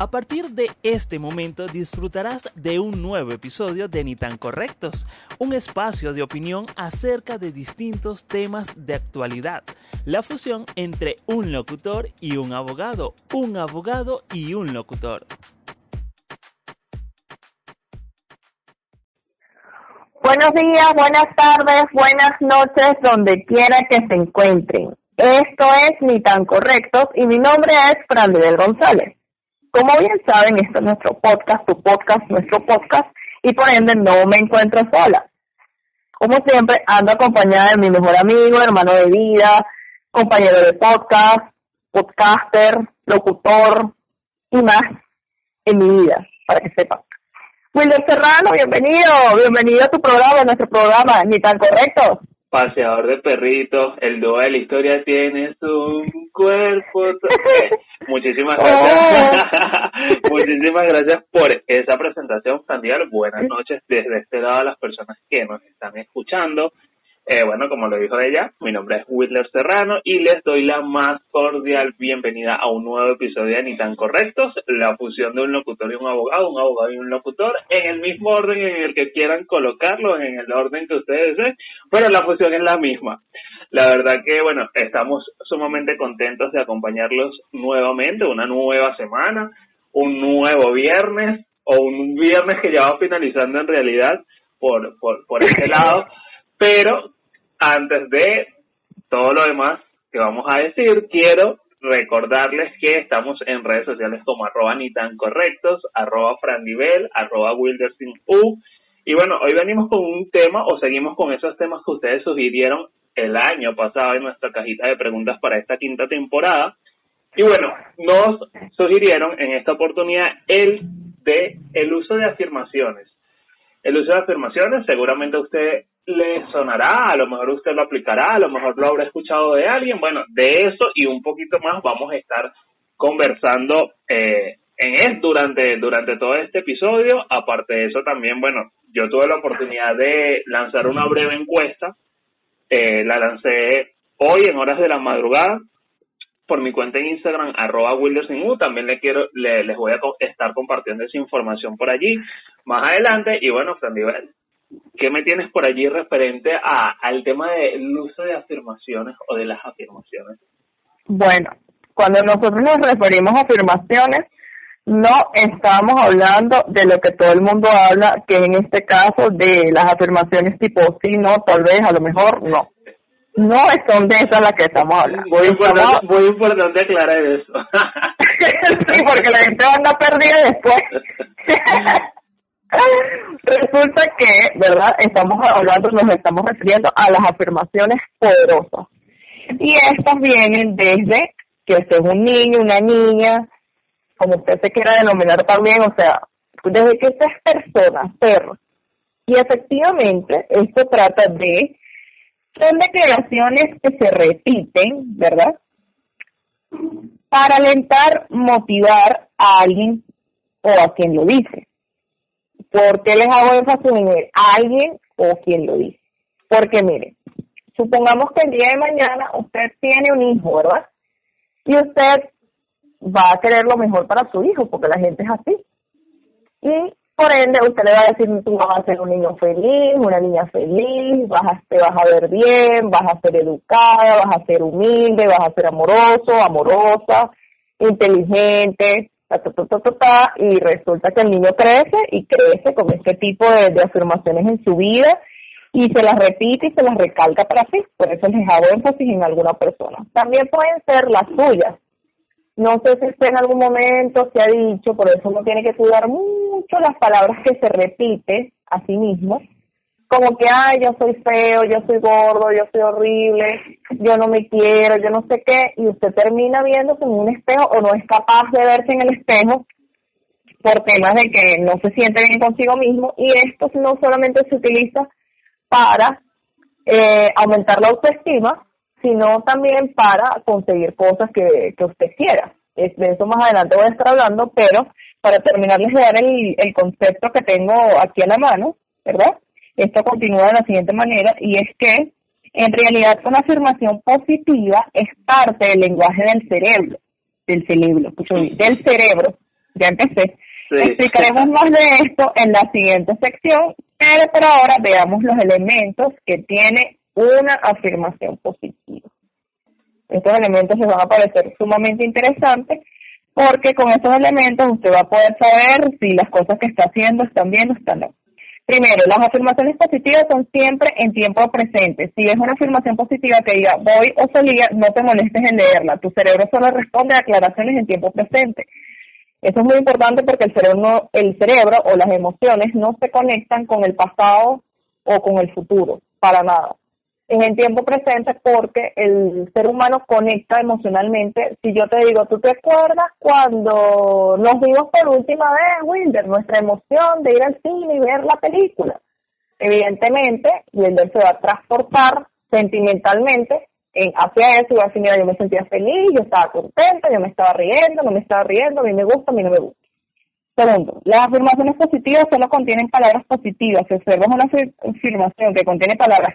A partir de este momento disfrutarás de un nuevo episodio de Ni tan Correctos, un espacio de opinión acerca de distintos temas de actualidad, la fusión entre un locutor y un abogado, un abogado y un locutor. Buenos días, buenas tardes, buenas noches, donde quiera que se encuentren. Esto es Ni tan Correctos y mi nombre es Fran González. Como bien saben, este es nuestro podcast, tu podcast, nuestro podcast, y por ende no me encuentro sola. Como siempre, ando acompañada de mi mejor amigo, hermano de vida, compañero de podcast, podcaster, locutor y más en mi vida, para que sepan. Wilder Serrano, bienvenido, bienvenido a tu programa, a nuestro programa, ni tan correcto paseador de perritos, el dúo de la historia tiene un cuerpo. Muchísimas gracias. Oh. Muchísimas gracias por esa presentación, Sandial. Buenas noches desde este lado a las personas que nos están escuchando. Eh, bueno, como lo dijo ella, mi nombre es Whitler Serrano y les doy la más cordial bienvenida a un nuevo episodio de Ni tan Correctos, la fusión de un locutor y un abogado, un abogado y un locutor, en el mismo orden en el que quieran colocarlo, en el orden que ustedes deseen, pero la fusión es la misma. La verdad que, bueno, estamos sumamente contentos de acompañarlos nuevamente, una nueva semana, un nuevo viernes, o un viernes que ya va finalizando en realidad por, por, por este lado, pero antes de todo lo demás que vamos a decir, quiero recordarles que estamos en redes sociales como arroba ni tan correctos, arroba frandivel, arroba wildersinU. Y bueno, hoy venimos con un tema o seguimos con esos temas que ustedes sugirieron el año pasado en nuestra cajita de preguntas para esta quinta temporada. Y bueno, nos sugirieron en esta oportunidad el de el uso de afirmaciones. El uso de afirmaciones, seguramente usted le sonará, a lo mejor usted lo aplicará, a lo mejor lo habrá escuchado de alguien. Bueno, de eso y un poquito más vamos a estar conversando eh, en él durante, durante todo este episodio. Aparte de eso también, bueno, yo tuve la oportunidad de lanzar una breve encuesta. Eh, la lancé hoy en horas de la madrugada por mi cuenta en Instagram, arroba wildersinu. También le quiero, le, les voy a estar compartiendo esa información por allí más adelante. Y bueno, Fran ¿Qué me tienes por allí referente a, al tema del uso de afirmaciones o de las afirmaciones? Bueno, cuando nosotros nos referimos a afirmaciones, no estamos hablando de lo que todo el mundo habla, que en este caso de las afirmaciones tipo sí, no, tal vez, a lo mejor, no. No son de esas las que estamos hablando. Muy importante, muy importante aclarar eso. sí, porque la gente anda perdida después. Resulta que, ¿verdad? Estamos hablando, nos estamos refiriendo a las afirmaciones poderosas. Y estas vienen desde que usted es un niño, una niña, como usted se quiera denominar también, o sea, desde que usted es persona, perro. Y efectivamente, esto trata de, son declaraciones que se repiten, ¿verdad? Para alentar, motivar a alguien o a quien lo dice. ¿Por qué les hago énfasis en el alguien o quien lo dice? Porque mire, supongamos que el día de mañana usted tiene un hijo, ¿verdad? Y usted va a querer lo mejor para su hijo, porque la gente es así. Y por ende, usted le va a decir, tú vas a ser un niño feliz, una niña feliz, vas a, te vas a ver bien, vas a ser educada, vas a ser humilde, vas a ser amoroso, amorosa, inteligente, y resulta que el niño crece y crece con este tipo de, afirmaciones en su vida y se las repite y se las recalca para sí. Por eso les hago énfasis en alguna persona. También pueden ser las suyas. No sé si usted en algún momento se ha dicho, por eso uno tiene que cuidar mucho las palabras que se repite a sí mismo como que, ay, yo soy feo, yo soy gordo, yo soy horrible, yo no me quiero, yo no sé qué, y usted termina viéndose en un espejo o no es capaz de verse en el espejo por temas de que no se siente bien consigo mismo, y esto no solamente se utiliza para eh, aumentar la autoestima, sino también para conseguir cosas que, que usted quiera. De eso más adelante voy a estar hablando, pero para terminar les voy a dar el, el concepto que tengo aquí a la mano, ¿verdad? Esto continúa de la siguiente manera y es que en realidad una afirmación positiva es parte del lenguaje del cerebro, del cerebro, del cerebro, ya empecé. Explicaremos más de esto en la siguiente sección, pero por ahora veamos los elementos que tiene una afirmación positiva. Estos elementos les van a parecer sumamente interesantes porque con estos elementos usted va a poder saber si las cosas que está haciendo están bien o están mal. Primero, las afirmaciones positivas son siempre en tiempo presente. Si es una afirmación positiva que diga voy o salía, no te molestes en leerla. Tu cerebro solo responde a aclaraciones en tiempo presente. Eso es muy importante porque el cerebro, el cerebro o las emociones no se conectan con el pasado o con el futuro, para nada. Es en tiempo presente porque el ser humano conecta emocionalmente. Si yo te digo, ¿tú te acuerdas cuando nos vimos por última vez, Wilder? Nuestra emoción de ir al cine y ver la película. Evidentemente, Wilder se va a transportar sentimentalmente en, hacia eso y va a decir, mira, yo me sentía feliz, yo estaba contenta, yo me estaba riendo, no me estaba riendo, a mí me gusta, a mí no me gusta. Segundo, las afirmaciones positivas solo contienen palabras positivas. Si observas una afirmación que contiene palabras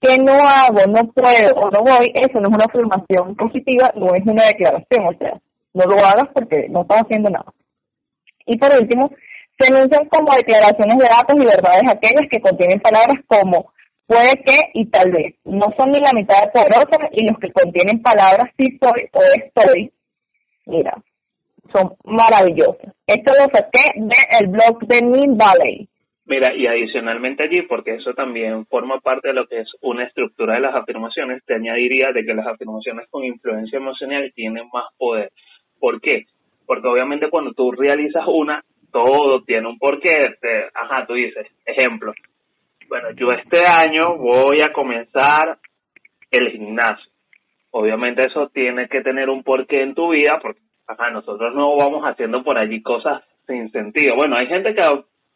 que no hago, no puedo o no voy, eso no es una afirmación positiva, no es una declaración, o sea, no lo hagas porque no estás haciendo nada. Y por último, se enuncian como declaraciones de datos y verdades aquellas que contienen palabras como puede que y tal vez. No son ni la mitad de poderosas y los que contienen palabras sí soy o estoy, mira, son maravillosos. Esto lo saqué del blog de Min Valley. Mira, y adicionalmente allí, porque eso también forma parte de lo que es una estructura de las afirmaciones, te añadiría de que las afirmaciones con influencia emocional tienen más poder. ¿Por qué? Porque obviamente cuando tú realizas una, todo tiene un porqué. ajá, tú dices, ejemplo, bueno, yo este año voy a comenzar el gimnasio. Obviamente eso tiene que tener un porqué en tu vida, porque acá nosotros no vamos haciendo por allí cosas sin sentido. Bueno, hay gente que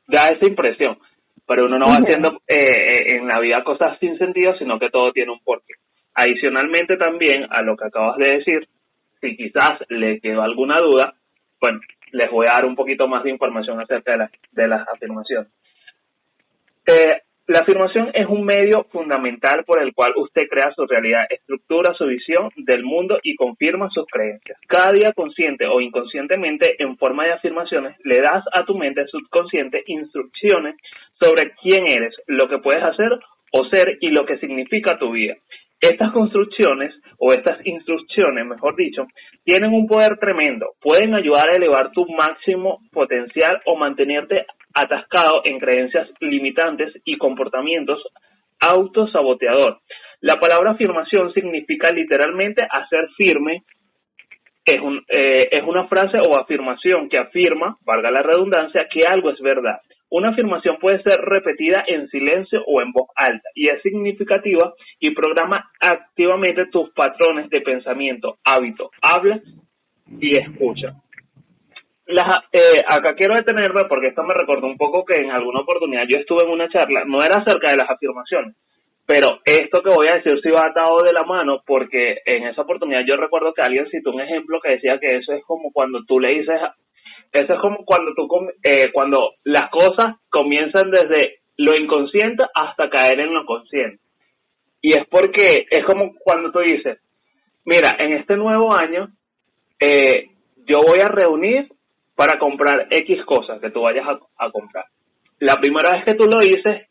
da esa impresión, pero uno no va haciendo eh, eh, en la vida cosas sin sentido, sino que todo tiene un porqué. Adicionalmente también a lo que acabas de decir, si quizás le quedó alguna duda, bueno, les voy a dar un poquito más de información acerca de, de las afirmaciones. Eh, la afirmación es un medio fundamental por el cual usted crea su realidad, estructura su visión del mundo y confirma sus creencias. Cada día consciente o inconscientemente en forma de afirmaciones le das a tu mente subconsciente instrucciones sobre quién eres, lo que puedes hacer o ser y lo que significa tu vida. Estas construcciones o estas instrucciones, mejor dicho, tienen un poder tremendo. Pueden ayudar a elevar tu máximo potencial o mantenerte atascado en creencias limitantes y comportamientos autosaboteador. La palabra afirmación significa literalmente hacer firme. Es, eh, es una frase o afirmación que afirma, valga la redundancia, que algo es verdad. Una afirmación puede ser repetida en silencio o en voz alta y es significativa y programa activamente tus patrones de pensamiento, hábito, habla y escucha. Eh, acá quiero detenerme porque esto me recordó un poco que en alguna oportunidad yo estuve en una charla, no era acerca de las afirmaciones, pero esto que voy a decir sí va atado de la mano porque en esa oportunidad yo recuerdo que alguien citó un ejemplo que decía que eso es como cuando tú le dices, eso es como cuando tú, eh, cuando las cosas comienzan desde lo inconsciente hasta caer en lo consciente. Y es porque es como cuando tú dices, mira, en este nuevo año eh, yo voy a reunir para comprar X cosas que tú vayas a, comprar. La primera vez que tú lo dices,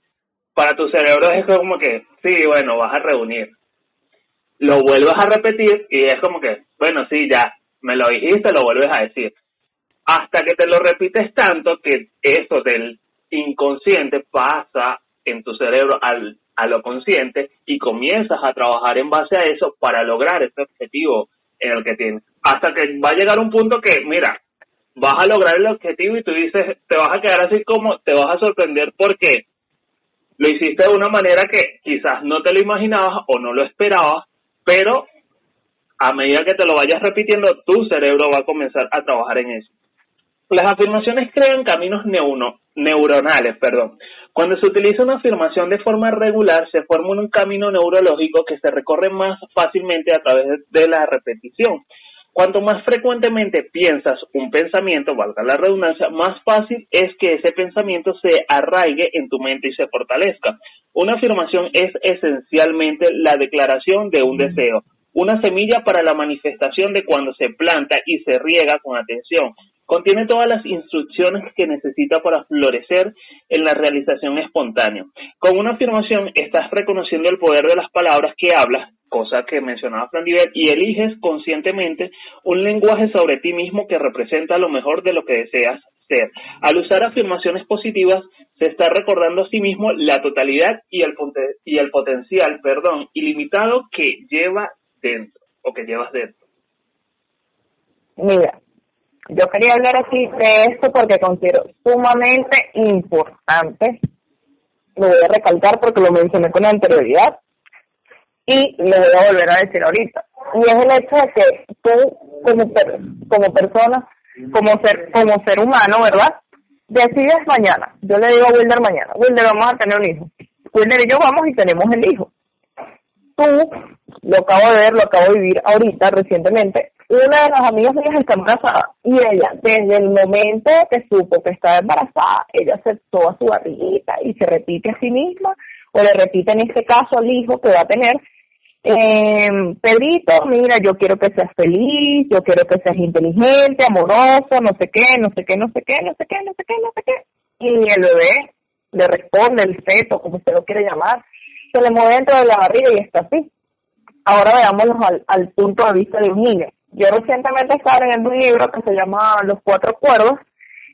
para tu cerebro es como que, sí, bueno, vas a reunir. Lo vuelves a repetir y es como que, bueno, sí, ya, me lo dijiste, lo vuelves a decir. Hasta que te lo repites tanto que eso del inconsciente pasa en tu cerebro al, a lo consciente y comienzas a trabajar en base a eso para lograr ese objetivo en el que tienes. Hasta que va a llegar un punto que, mira, vas a lograr el objetivo y tú dices, te vas a quedar así como, te vas a sorprender porque lo hiciste de una manera que quizás no te lo imaginabas o no lo esperabas, pero a medida que te lo vayas repitiendo, tu cerebro va a comenzar a trabajar en eso. Las afirmaciones crean caminos neuronales, perdón. Cuando se utiliza una afirmación de forma regular, se forma un camino neurológico que se recorre más fácilmente a través de la repetición. Cuanto más frecuentemente piensas un pensamiento, valga la redundancia, más fácil es que ese pensamiento se arraigue en tu mente y se fortalezca. Una afirmación es esencialmente la declaración de un deseo, una semilla para la manifestación de cuando se planta y se riega con atención, contiene todas las instrucciones que necesita para florecer en la realización espontánea. Con una afirmación estás reconociendo el poder de las palabras que hablas, cosa que mencionaba Fran y eliges conscientemente un lenguaje sobre ti mismo que representa lo mejor de lo que deseas ser. Al usar afirmaciones positivas, se está recordando a sí mismo la totalidad y el, y el potencial, perdón, ilimitado que lleva dentro o que llevas dentro. Mira, yo quería hablar aquí de esto porque considero sumamente importante. Lo voy a recalcar porque lo mencioné con anterioridad y lo voy a volver a decir ahorita. Y es el hecho de que tú, como, como persona, como ser, como ser humano, ¿verdad? Decides mañana. Yo le digo a Wilder mañana, Wilder, vamos a tener un hijo. Wilder y yo vamos y tenemos el hijo. Tú, lo acabo de ver, lo acabo de vivir ahorita, recientemente, una de las amigas mías está embarazada y ella, desde el momento que supo que estaba embarazada, ella aceptó a su barriguita y se repite a sí misma, o le repite en este caso al hijo que va a tener, eh, Pedrito, mira, yo quiero que seas feliz, yo quiero que seas inteligente, amoroso, no sé qué, no sé qué, no sé qué, no sé qué, no sé qué, no sé qué. Y el bebé le responde, el feto, como usted lo quiere llamar, se le mueve dentro de la barriga y está así. Ahora veámoslo al, punto de vista de un niño. Yo recientemente estaba leyendo un libro que se llama Los Cuatro Cuerdos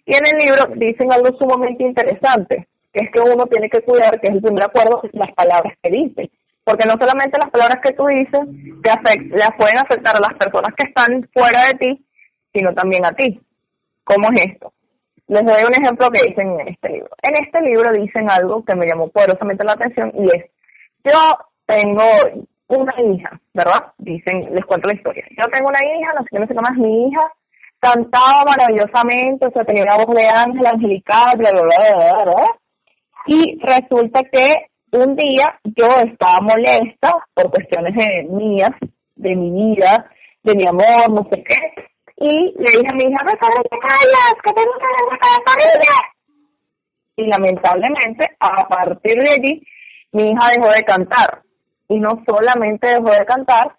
y en el libro dicen algo sumamente interesante, que es que uno tiene que cuidar, que es el primer acuerdo, las palabras que dice porque no solamente las palabras que tú dices te las pueden afectar a las personas que están fuera de ti, sino también a ti. ¿Cómo es esto? Les doy un ejemplo que dicen en este libro. En este libro dicen algo que me llamó poderosamente la atención y es, yo tengo una hija, ¿verdad? Dicen, les cuento la historia. Yo tengo una hija, no sé qué, no sé qué mi hija cantaba maravillosamente, o sea, tenía una voz de ángel, angelical, bla, bla, bla, bla, bla. Y resulta que un día yo estaba molesta por cuestiones de mías, de mi vida, de mi amor, no sé qué, y le dije a mi hija, ¿qué te callas, que tengo que de Y lamentablemente, a partir de allí, mi hija dejó de cantar. Y no solamente dejó de cantar,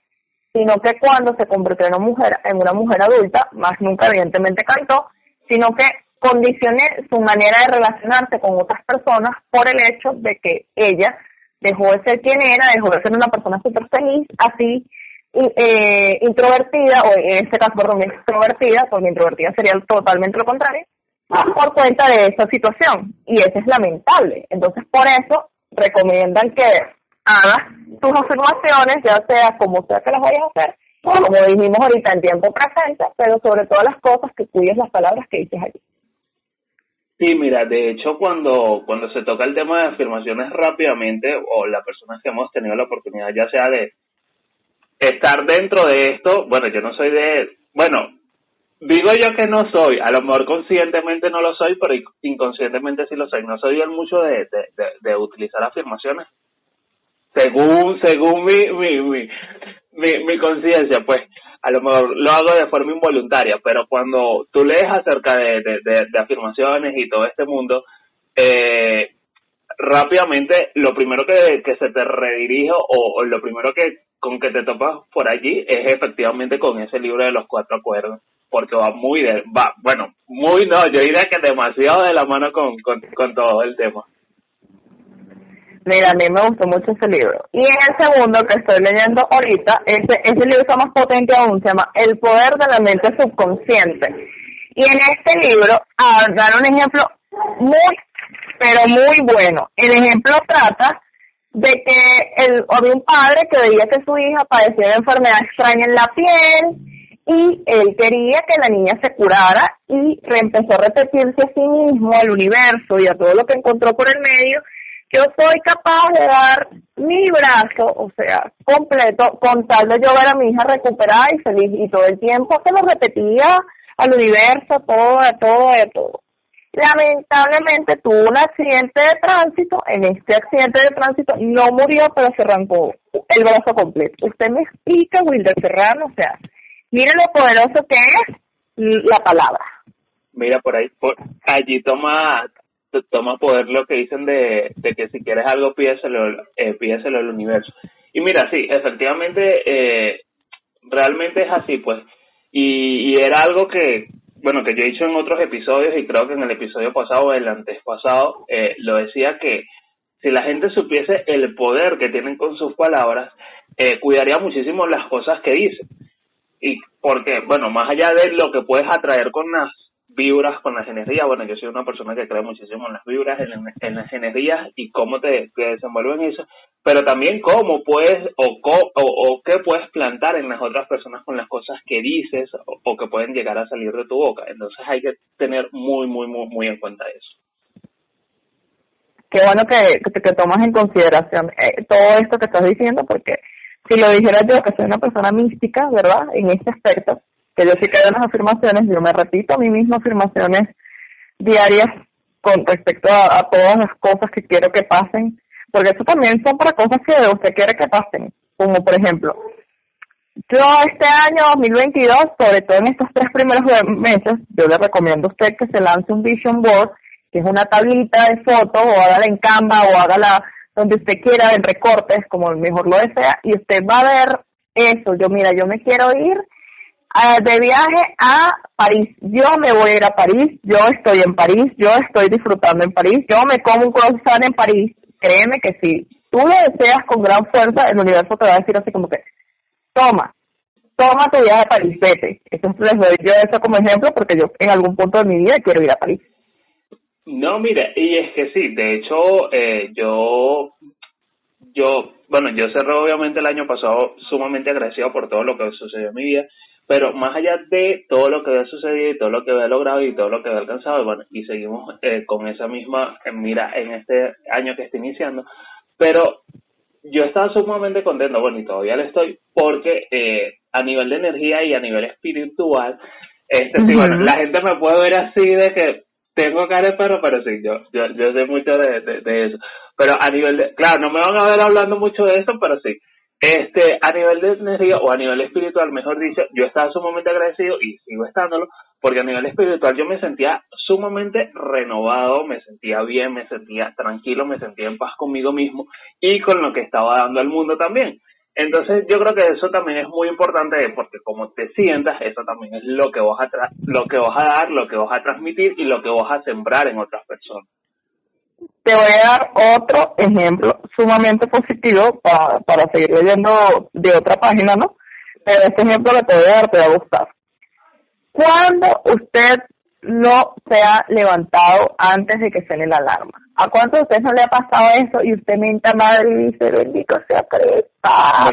sino que cuando se convirtió en una mujer, en una mujer adulta, más nunca evidentemente cantó, sino que condicioné su manera de relacionarse con otras personas por el hecho de que ella dejó de ser quien era, dejó de ser una persona súper feliz, así eh, introvertida, o en este caso, perdón, extrovertida, porque introvertida sería totalmente lo contrario, por cuenta de esa situación. Y eso es lamentable. Entonces, por eso, recomiendan que hagas tus afirmaciones, ya sea como sea que las vayas a hacer, como dijimos ahorita, en tiempo presente, pero sobre todas las cosas que cuides las palabras que dices allí. Sí, mira, de hecho cuando, cuando se toca el tema de afirmaciones rápidamente o las personas que hemos tenido la oportunidad ya sea de estar dentro de esto, bueno, yo no soy de, bueno, digo yo que no soy, a lo mejor conscientemente no lo soy, pero inconscientemente sí lo soy, no soy el mucho de, de, de, utilizar afirmaciones según según mi mi mi, mi, mi conciencia pues a lo mejor lo hago de forma involuntaria, pero cuando tú lees acerca de, de, afirmaciones y todo este mundo, eh, rápidamente lo primero que, que se te redirige o, lo primero que con que te topas por allí es efectivamente con ese libro de los cuatro acuerdos, porque va muy de, va, bueno, muy no, yo diría que demasiado de la mano con, con, con todo el tema. Mira, a mí me gustó mucho ese libro. Y el segundo que estoy leyendo ahorita, ese, ese libro está más potente aún, se llama El poder de la mente subconsciente. Y en este libro ah, un ejemplo muy, pero muy bueno. El ejemplo trata de que el, un padre que veía que su hija padecía de enfermedad extraña en la piel y él quería que la niña se curara y empezó a repetirse a sí mismo, al universo y a todo lo que encontró por el medio yo soy capaz de dar mi brazo, o sea, completo, con tal de yo ver a mi hija recuperada y feliz, y todo el tiempo se lo repetía al universo, todo, de todo, de todo. Lamentablemente tuvo un accidente de tránsito, en este accidente de tránsito no murió, pero se arrancó el brazo completo. Usted me explica, Wilder Serrano, o sea, mire lo poderoso que es la palabra. Mira, por ahí, por, allí toma toma poder lo que dicen de, de que si quieres algo pídeselo, eh, pídeselo al universo. Y mira, sí, efectivamente, eh, realmente es así, pues. Y, y era algo que, bueno, que yo he dicho en otros episodios y creo que en el episodio pasado o el antes pasado, eh, lo decía que si la gente supiese el poder que tienen con sus palabras, eh, cuidaría muchísimo las cosas que dicen. Y porque, bueno, más allá de lo que puedes atraer con las vibras, con las energías, bueno, yo soy una persona que cree muchísimo en las vibras, en, las energías y cómo te, te desenvuelven eso, pero también cómo puedes o, o, qué puedes plantar en las otras personas con las cosas que dices o, que pueden llegar a salir de tu boca. Entonces hay que tener muy, muy, muy, muy en cuenta eso. Qué bueno que, que, tomas en consideración eh, todo esto que estás diciendo, porque si lo dijera yo, que soy una persona mística, ¿verdad? En este aspecto, que yo sí en las afirmaciones, yo me repito a mí mismo afirmaciones diarias con respecto a todas las cosas que quiero que pasen porque eso también son para cosas que usted quiere que pasen, como por ejemplo, yo este año 2022, sobre todo en estos tres primeros meses, yo le recomiendo a usted que se lance un vision board, que es una tablita de fotos, o hágala en Canva, o hágala donde usted quiera, en recortes, como mejor lo desea, y usted va a ver eso. Yo, mira, yo me quiero ir uh, de viaje a París. Yo me voy a ir a París, yo estoy en París, yo estoy disfrutando en París, yo me como un croissant en París, créeme que si tú lo deseas con gran fuerza, el universo te va a decir así como que, toma, toma tu viaje a París, vete. Entonces les doy yo eso como ejemplo porque yo en algún punto de mi vida quiero ir a París. No, mira, y es que sí, de hecho, eh, yo, yo, bueno, yo cerré obviamente el año pasado sumamente agradecido por todo lo que sucedió en mi vida, pero más allá de todo lo que había sucedido y todo lo que había logrado y todo lo que había alcanzado, bueno, y seguimos eh, con esa misma mira en este año que está iniciando, pero yo estaba sumamente contento, bueno, y todavía lo estoy, porque eh, a nivel de energía y a nivel espiritual, este, sí, bueno, la gente me puede ver así de que tengo cara de perro, pero sí, yo, yo, yo sé mucho de, de eso. Pero a nivel de, claro, no me van a ver hablando mucho de eso, pero sí, este, a nivel de energía o a nivel espiritual, mejor dicho, yo estaba sumamente agradecido y sigo estándolo, porque a nivel espiritual yo me sentía sumamente renovado, me sentía bien, me sentía tranquilo, me sentía en paz conmigo mismo y con lo que estaba dando al mundo también. Entonces yo creo que eso también es muy importante porque como te sientas, eso también es lo que vas a lo que vas a dar, lo que vas a transmitir y lo que vas a sembrar en otras personas. Te voy a dar otro ejemplo sumamente positivo para, para seguir leyendo de otra página, ¿no? Pero este ejemplo que te voy a dar te va a gustar. Cuando usted no se ha levantado antes de que suene la alarma. ¿A cuántos de ustedes no le ha pasado eso y usted mienta madre y dice, bendito sea Cristo,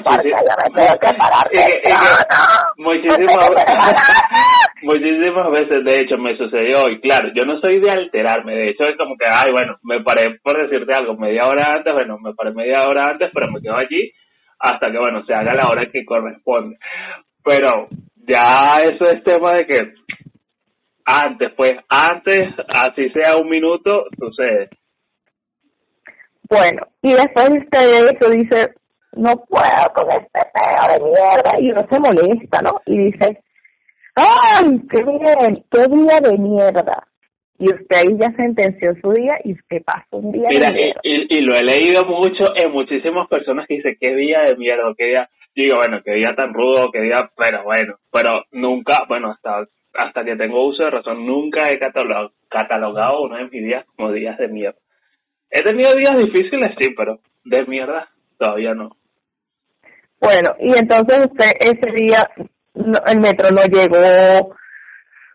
porque ya me tengo que parar muchísimas, muchísimas veces, de hecho, me sucedió y claro, yo no soy de alterarme, de hecho es como que, ay, bueno, me paré por decirte algo media hora antes, bueno, me paré media hora antes, pero me quedo allí hasta que, bueno, se haga la hora que corresponde. Pero ya eso es tema de que antes, pues, antes, así sea un minuto, sucede. Bueno, y después usted de eso dice, no puedo con este peo de mierda, y uno se molesta, ¿no? Y dice, ¡ay, qué bien, qué día de mierda! Y usted ahí ya sentenció su día y usted pasa un día Mira, de mierda. Y, y, lo he leído mucho en muchísimas personas que dicen, qué día de mierda, qué día, digo, bueno, qué día tan rudo, qué día, pero bueno, pero nunca, bueno, hasta hasta que tengo uso de razón, nunca he catalogado, catalogado uno de mis días como días de mierda. He tenido días difíciles, sí, pero de mierda todavía no. Bueno, y entonces usted ese día el metro no llegó,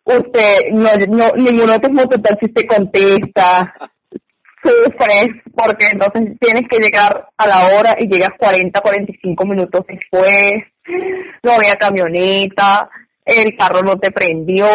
usted no, no ninguno de tus mototaxis te contesta, sufres porque entonces tienes que llegar a la hora y llegas 40, 45 minutos después, no había camioneta, el carro no te prendió,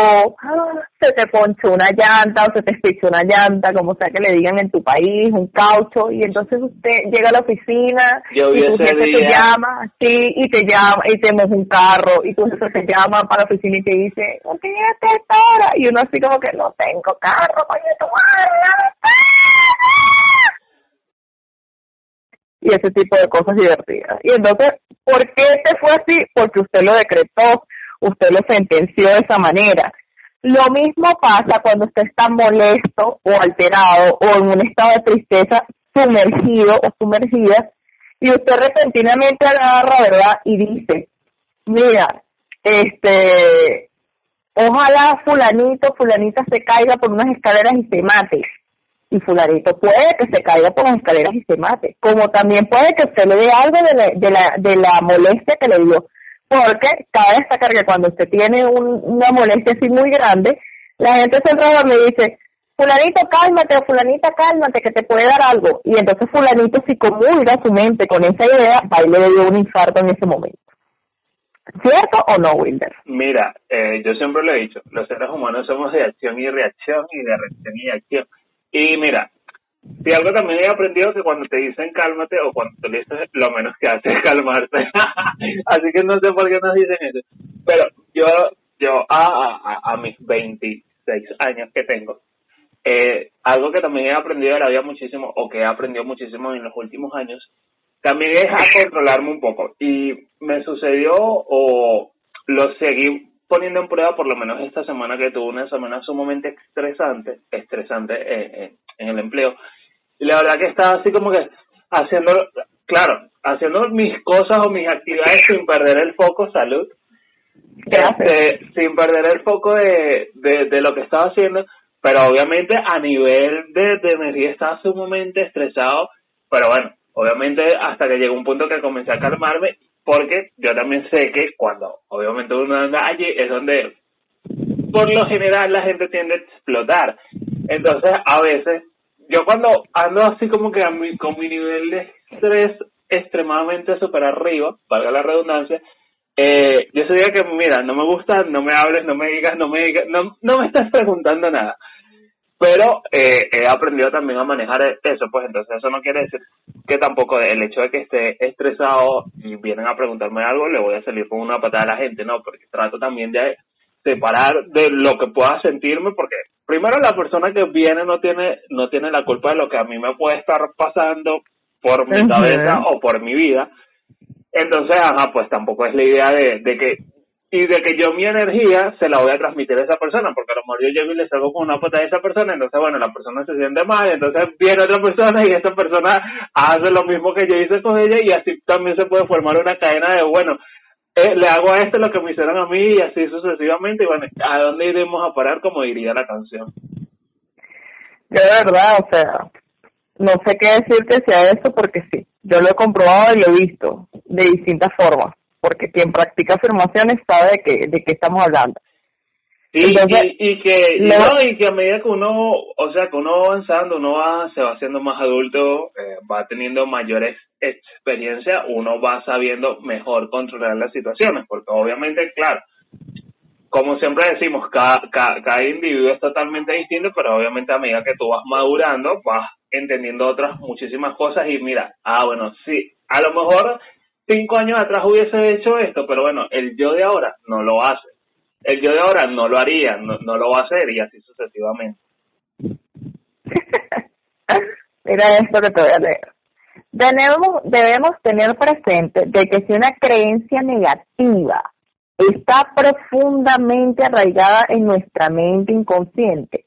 se te ponchó una llanta o se te espichó una llanta, como sea que le digan en tu país, un caucho, y entonces usted llega a la oficina y tu jefe te llama, sí, y te llama, y te un carro, y tu jefe te llama para la oficina y te dice, ¿por qué llegaste a esta hora? Y uno así como que no tengo carro, coño, tu madre, y ese tipo de cosas divertidas. Y entonces, ¿por qué te fue así? Porque usted lo decretó, usted lo sentenció de esa manera. Lo mismo pasa cuando usted está molesto o alterado o en un estado de tristeza sumergido o sumergida y usted repentinamente agarra, ¿verdad? Y dice, mira, este, ojalá fulanito, fulanita se caiga por unas escaleras y se mate. Y fulanito puede que se caiga por las escaleras y se mate. Como también puede que usted le dé algo de la, de la, de la molestia que le dio. Porque cabe destacar que cuando usted tiene un, una molestia así muy grande, la gente se enrola y le dice, fulanito cálmate o fulanita cálmate que te puede dar algo. Y entonces fulanito si comulga su mente con esa idea, va y le dio un infarto en ese momento. ¿Cierto o no, Wilder? Mira, eh, yo siempre lo he dicho, los seres humanos somos de acción y reacción y de reacción y acción. Y mira, si algo también he aprendido que cuando te dicen cálmate o cuando te dices lo menos que hace es calmarte. Así que no sé por qué nos dicen eso. Pero yo, yo a, a, a mis 26 años que tengo, eh, algo que también he aprendido de la vida muchísimo o que he aprendido muchísimo en los últimos años también es a controlarme un poco. Y me sucedió o lo seguí poniendo en prueba por lo menos esta semana que tuve una semana sumamente estresante, estresante eh, en el empleo. Y la verdad que estaba así como que haciendo, claro, haciendo mis cosas o mis actividades sin perder el foco, salud, este, sin perder el foco de, de, lo que estaba haciendo, pero obviamente a nivel de, de energía estaba sumamente estresado, pero bueno, obviamente hasta que llegó un punto que comencé a calmarme porque yo también sé que cuando obviamente uno anda allí es donde por lo general la gente tiende a explotar. Entonces a veces yo cuando ando así como que a mi, con mi nivel de estrés extremadamente super arriba valga la redundancia eh, yo sabía que mira no me gusta no me hables no me digas no me digas no, no me estás preguntando nada. Pero eh, he aprendido también a manejar eso, pues entonces eso no quiere decir que tampoco el hecho de que esté estresado y vienen a preguntarme algo, le voy a salir con una patada a la gente, no, porque trato también de separar de lo que pueda sentirme, porque primero la persona que viene no tiene, no tiene la culpa de lo que a mí me puede estar pasando por mi cabeza o por mi vida. Entonces, ajá, pues tampoco es la idea de, de que y de que yo mi energía se la voy a transmitir a esa persona, porque a lo mejor yo llego y le salgo con una pata a esa persona, entonces bueno, la persona se siente mal, entonces viene otra persona y esa persona hace lo mismo que yo hice con ella y así también se puede formar una cadena de, bueno, eh, le hago a este lo que me hicieron a mí y así sucesivamente, y bueno, ¿a dónde iremos a parar? Como diría la canción. De verdad, o sea, no sé qué decirte sea eso porque sí, yo lo he comprobado y lo he visto de distintas formas porque quien practica afirmaciones sabe de qué, de qué estamos hablando. Y, y, que no, y que a medida que uno, o sea, que uno va avanzando, uno va, se va haciendo más adulto, eh, va teniendo mayores experiencia, uno va sabiendo mejor controlar las situaciones, porque obviamente, claro, como siempre decimos, cada, cada, cada individuo es totalmente distinto, pero obviamente a medida que tú vas madurando, vas entendiendo otras muchísimas cosas y mira, ah, bueno, sí, a lo mejor cinco años atrás hubiese hecho esto, pero bueno, el yo de ahora no lo hace. El yo de ahora no lo haría, no, no lo va a hacer y así sucesivamente. Mira esto que te voy a leer. Debemos, debemos tener presente de que si una creencia negativa está profundamente arraigada en nuestra mente inconsciente,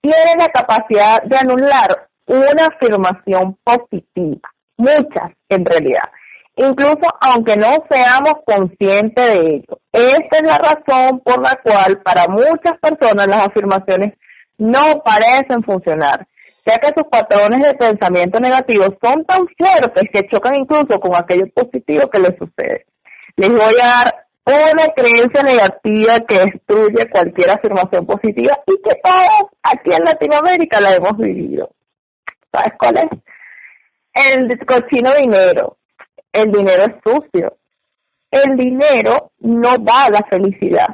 tiene la capacidad de anular una afirmación positiva, muchas en realidad incluso aunque no seamos conscientes de ello. Esta es la razón por la cual para muchas personas las afirmaciones no parecen funcionar, ya que sus patrones de pensamiento negativos son tan fuertes que chocan incluso con aquello positivo que les sucede. Les voy a dar una creencia negativa que destruye cualquier afirmación positiva y que todos aquí en Latinoamérica la hemos vivido. ¿Sabes cuál es? El cochino dinero el dinero es sucio. El dinero no da la felicidad.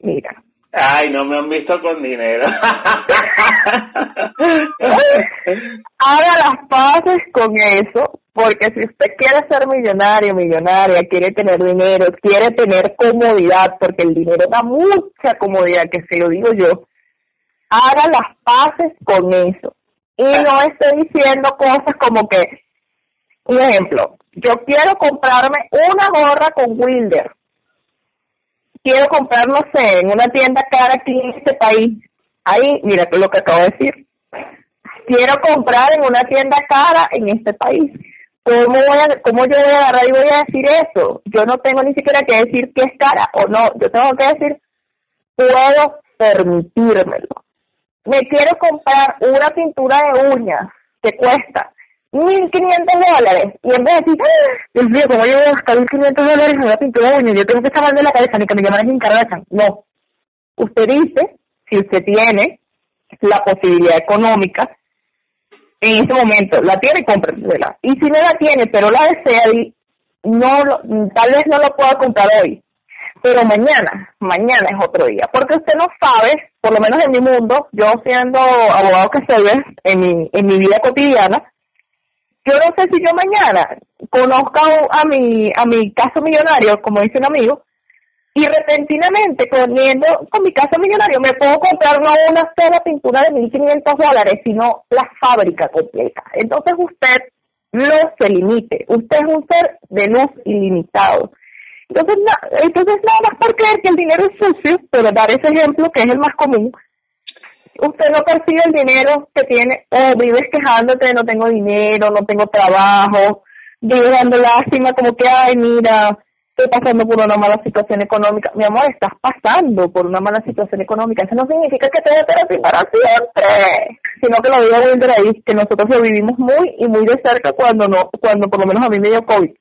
Mira. Ay, no me han visto con dinero. Haga las paces con eso, porque si usted quiere ser millonario, millonaria, quiere tener dinero, quiere tener comodidad, porque el dinero da mucha comodidad, que se lo digo yo, haga las paces con eso. Y no esté diciendo cosas como que un ejemplo, yo quiero comprarme una gorra con Wilder. Quiero comprar, no sé, en una tienda cara aquí en este país. Ahí, mira lo que acabo de decir. Quiero comprar en una tienda cara en este país. ¿Cómo, voy a, ¿Cómo yo voy a agarrar y voy a decir eso? Yo no tengo ni siquiera que decir que es cara o no. Yo tengo que decir, puedo permitírmelo. Me quiero comprar una pintura de uñas que cuesta 1.500 dólares. Y en vez de decir, ¡Ah! Dios mío, ¿cómo yo voy a gastar 1.500 dólares en una pintura de? Yo tengo que estar mal de la cabeza, ni que me llamen sin Kardashian. No. Usted dice, si usted tiene la posibilidad económica, en ese momento la tiene, cómprensela. Y si no la tiene, pero la desea, no tal vez no lo pueda comprar hoy, pero mañana, mañana es otro día, porque usted no sabe, por lo menos en mi mundo, yo siendo abogado que soy en mi, en mi vida cotidiana, yo no sé si yo mañana conozca a mi, a mi caso millonario, como dice un amigo, y repentinamente, poniendo con mi caso millonario, me puedo comprar no una sola pintura de 1.500 dólares, sino la fábrica completa. Entonces usted no se limite, usted es un ser de luz ilimitado. Entonces, entonces nada más por creer que el dinero es sucio, pero dar ese ejemplo que es el más común, usted no percibe el dinero que tiene o vives quejándote, no tengo dinero, no tengo trabajo, vives dando lástima como que, ay, mira, estoy pasando por una mala situación económica. Mi amor, estás pasando por una mala situación económica. Eso no significa que te debe para siempre, sino que lo digo Wilder ahí, que nosotros lo vivimos muy y muy de cerca cuando no, cuando por lo menos a mí me dio COVID.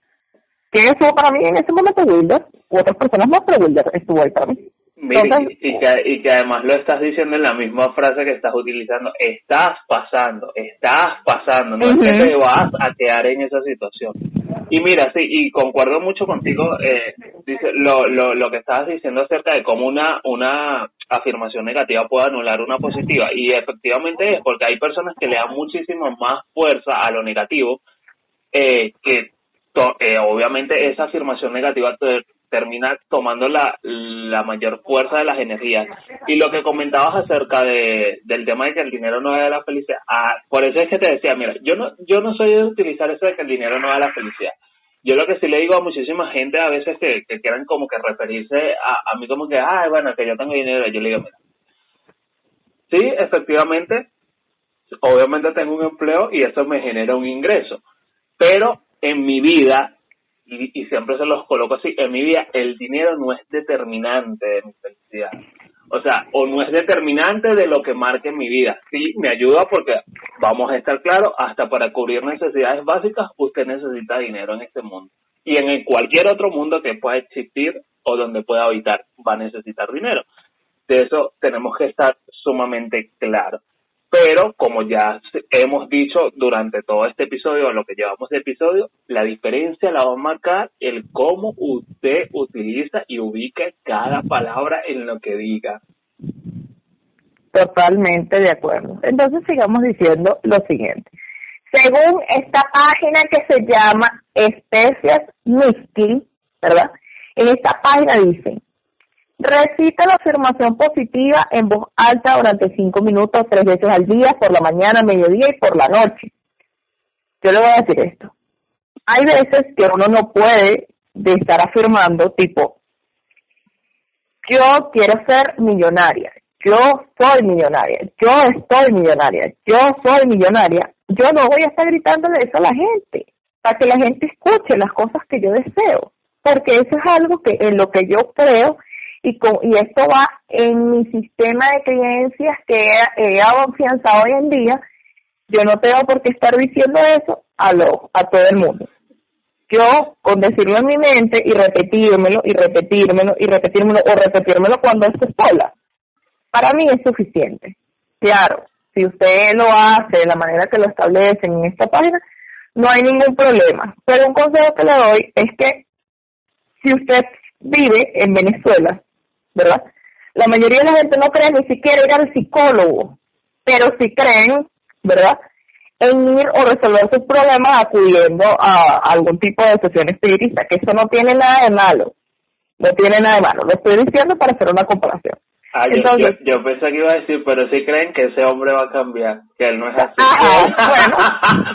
¿Qué estuvo para mí en ese momento Wilder? U otras personas más, pero Wilder estuvo ahí para mí. Y, que, y que además lo estás diciendo en la misma frase que estás utilizando, estás pasando, estás pasando, no es que te vas a quedar en esa situación. Y mira, sí, y concuerdo mucho contigo, eh, dice, lo, lo, lo que estabas diciendo acerca de cómo una, una afirmación negativa puede anular una positiva. Y efectivamente es porque hay personas que le dan muchísimo más fuerza a lo negativo, eh, que eh, obviamente esa afirmación negativa termina tomando la, la mayor fuerza de las energías. Y lo que comentabas acerca de, del tema de que el dinero no da la felicidad, ah, por eso es que te decía, mira, yo no, yo no soy de utilizar eso de que el dinero no da la felicidad. Yo lo que sí le digo a muchísima gente a veces que, que quieran como que referirse a, a mí como que, ay, bueno, que yo tengo dinero, yo le digo, mira, sí, efectivamente, obviamente tengo un empleo y eso me genera un ingreso, pero en mi vida y, siempre se los coloco así, en mi vida el dinero no es determinante de mi felicidad. O sea, o no es determinante de lo que marque mi vida. Sí, me ayuda porque, vamos a estar claros, hasta para cubrir necesidades básicas, usted necesita dinero en este mundo. Y en cualquier otro mundo que pueda existir o donde pueda habitar, va a necesitar dinero. De eso tenemos que estar sumamente claros. Pero como ya hemos dicho durante todo este episodio, lo que llevamos de episodio, la diferencia la va a marcar el cómo usted utiliza y ubica cada palabra en lo que diga. Totalmente de acuerdo. Entonces sigamos diciendo lo siguiente. Según esta página que se llama Especias Miskin, ¿verdad? En esta página dicen, Recita la afirmación positiva en voz alta durante cinco minutos, tres veces al día, por la mañana, mediodía y por la noche. Yo le voy a decir esto. Hay veces que uno no puede de estar afirmando tipo, yo quiero ser millonaria, yo soy millonaria, yo estoy millonaria, yo soy millonaria. Yo no voy a estar gritándole eso a la gente, para que la gente escuche las cosas que yo deseo, porque eso es algo que en lo que yo creo y, y esto va en mi sistema de creencias que he, he afianzado hoy en día, yo no tengo por qué estar diciendo eso a, lo, a todo el mundo. Yo, con decirlo en mi mente y repetírmelo, y repetírmelo, y repetírmelo, o repetírmelo cuando esto sola, para mí es suficiente. Claro, si usted lo hace de la manera que lo establecen en esta página, no hay ningún problema. Pero un consejo que le doy es que si usted vive en Venezuela ¿verdad? La mayoría de la gente no cree ni siquiera ir al psicólogo, pero sí creen, ¿verdad? En ir o resolver sus problemas acudiendo a algún tipo de sesión espiritista, que eso no tiene nada de malo, no tiene nada de malo, lo estoy diciendo para hacer una comparación. Ah, yo, yo, pensé que iba a decir, pero sí creen que ese hombre va a cambiar, que él no es así. bueno.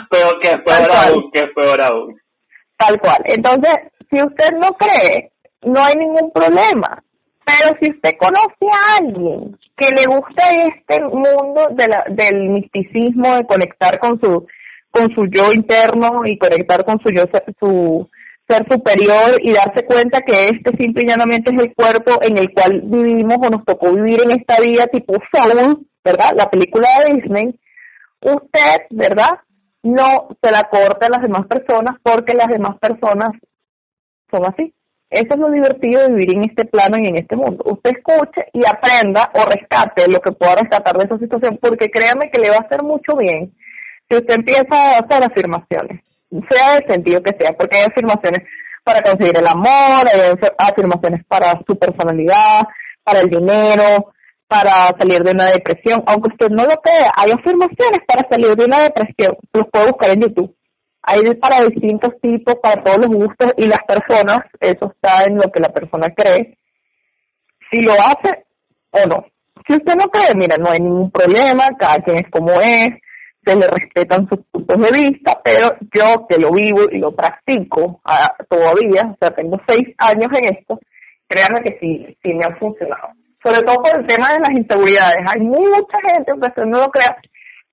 pero que es peor aún, que es peor aún. Tal cual. Entonces, si usted no cree, no hay ningún problema. Pero si usted conoce a alguien que le gusta este mundo de la, del misticismo, de conectar con su con su yo interno y conectar con su yo su ser superior y darse cuenta que este simple y llanamente es el cuerpo en el cual vivimos o nos tocó vivir en esta vida tipo Soul, ¿verdad? La película de Disney, usted, ¿verdad? No se la corta a las demás personas porque las demás personas son así. Eso es lo divertido de vivir en este plano y en este mundo. Usted escuche y aprenda o rescate lo que pueda rescatar de esa situación, porque créame que le va a hacer mucho bien si usted empieza a hacer afirmaciones, sea el sentido que sea, porque hay afirmaciones para conseguir el amor, hay afirmaciones para su personalidad, para el dinero, para salir de una depresión. Aunque usted no lo crea, hay afirmaciones para salir de una depresión. Los puede buscar en YouTube hay para distintos tipos, para todos los gustos y las personas, eso está en lo que la persona cree, si lo hace o no. Si usted no cree, mira, no hay ningún problema, cada quien es como es, se le respetan sus puntos de vista, pero yo que lo vivo y lo practico ah, todavía, o sea, tengo seis años en esto, créanme que sí, sí me ha funcionado. Sobre todo por el tema de las inseguridades. Hay mucha gente, aunque usted no lo crea,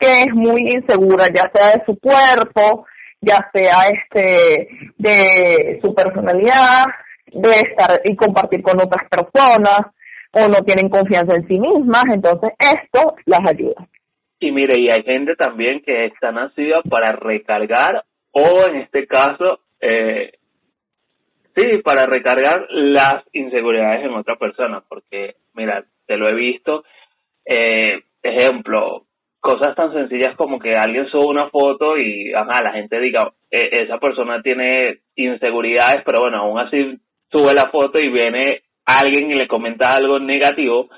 que es muy insegura, ya sea de su cuerpo, ya sea este de su personalidad, de estar y compartir con otras personas, o no tienen confianza en sí mismas, entonces esto las ayuda. Y mire, y hay gente también que está nacida para recargar o en este caso, eh, sí, para recargar las inseguridades en otra persona, porque mira, te lo he visto, eh, ejemplo, cosas tan sencillas como que alguien sube una foto y ajá, la gente diga, e, esa persona tiene inseguridades, pero bueno, aún así sube la foto y viene alguien y le comenta algo negativo.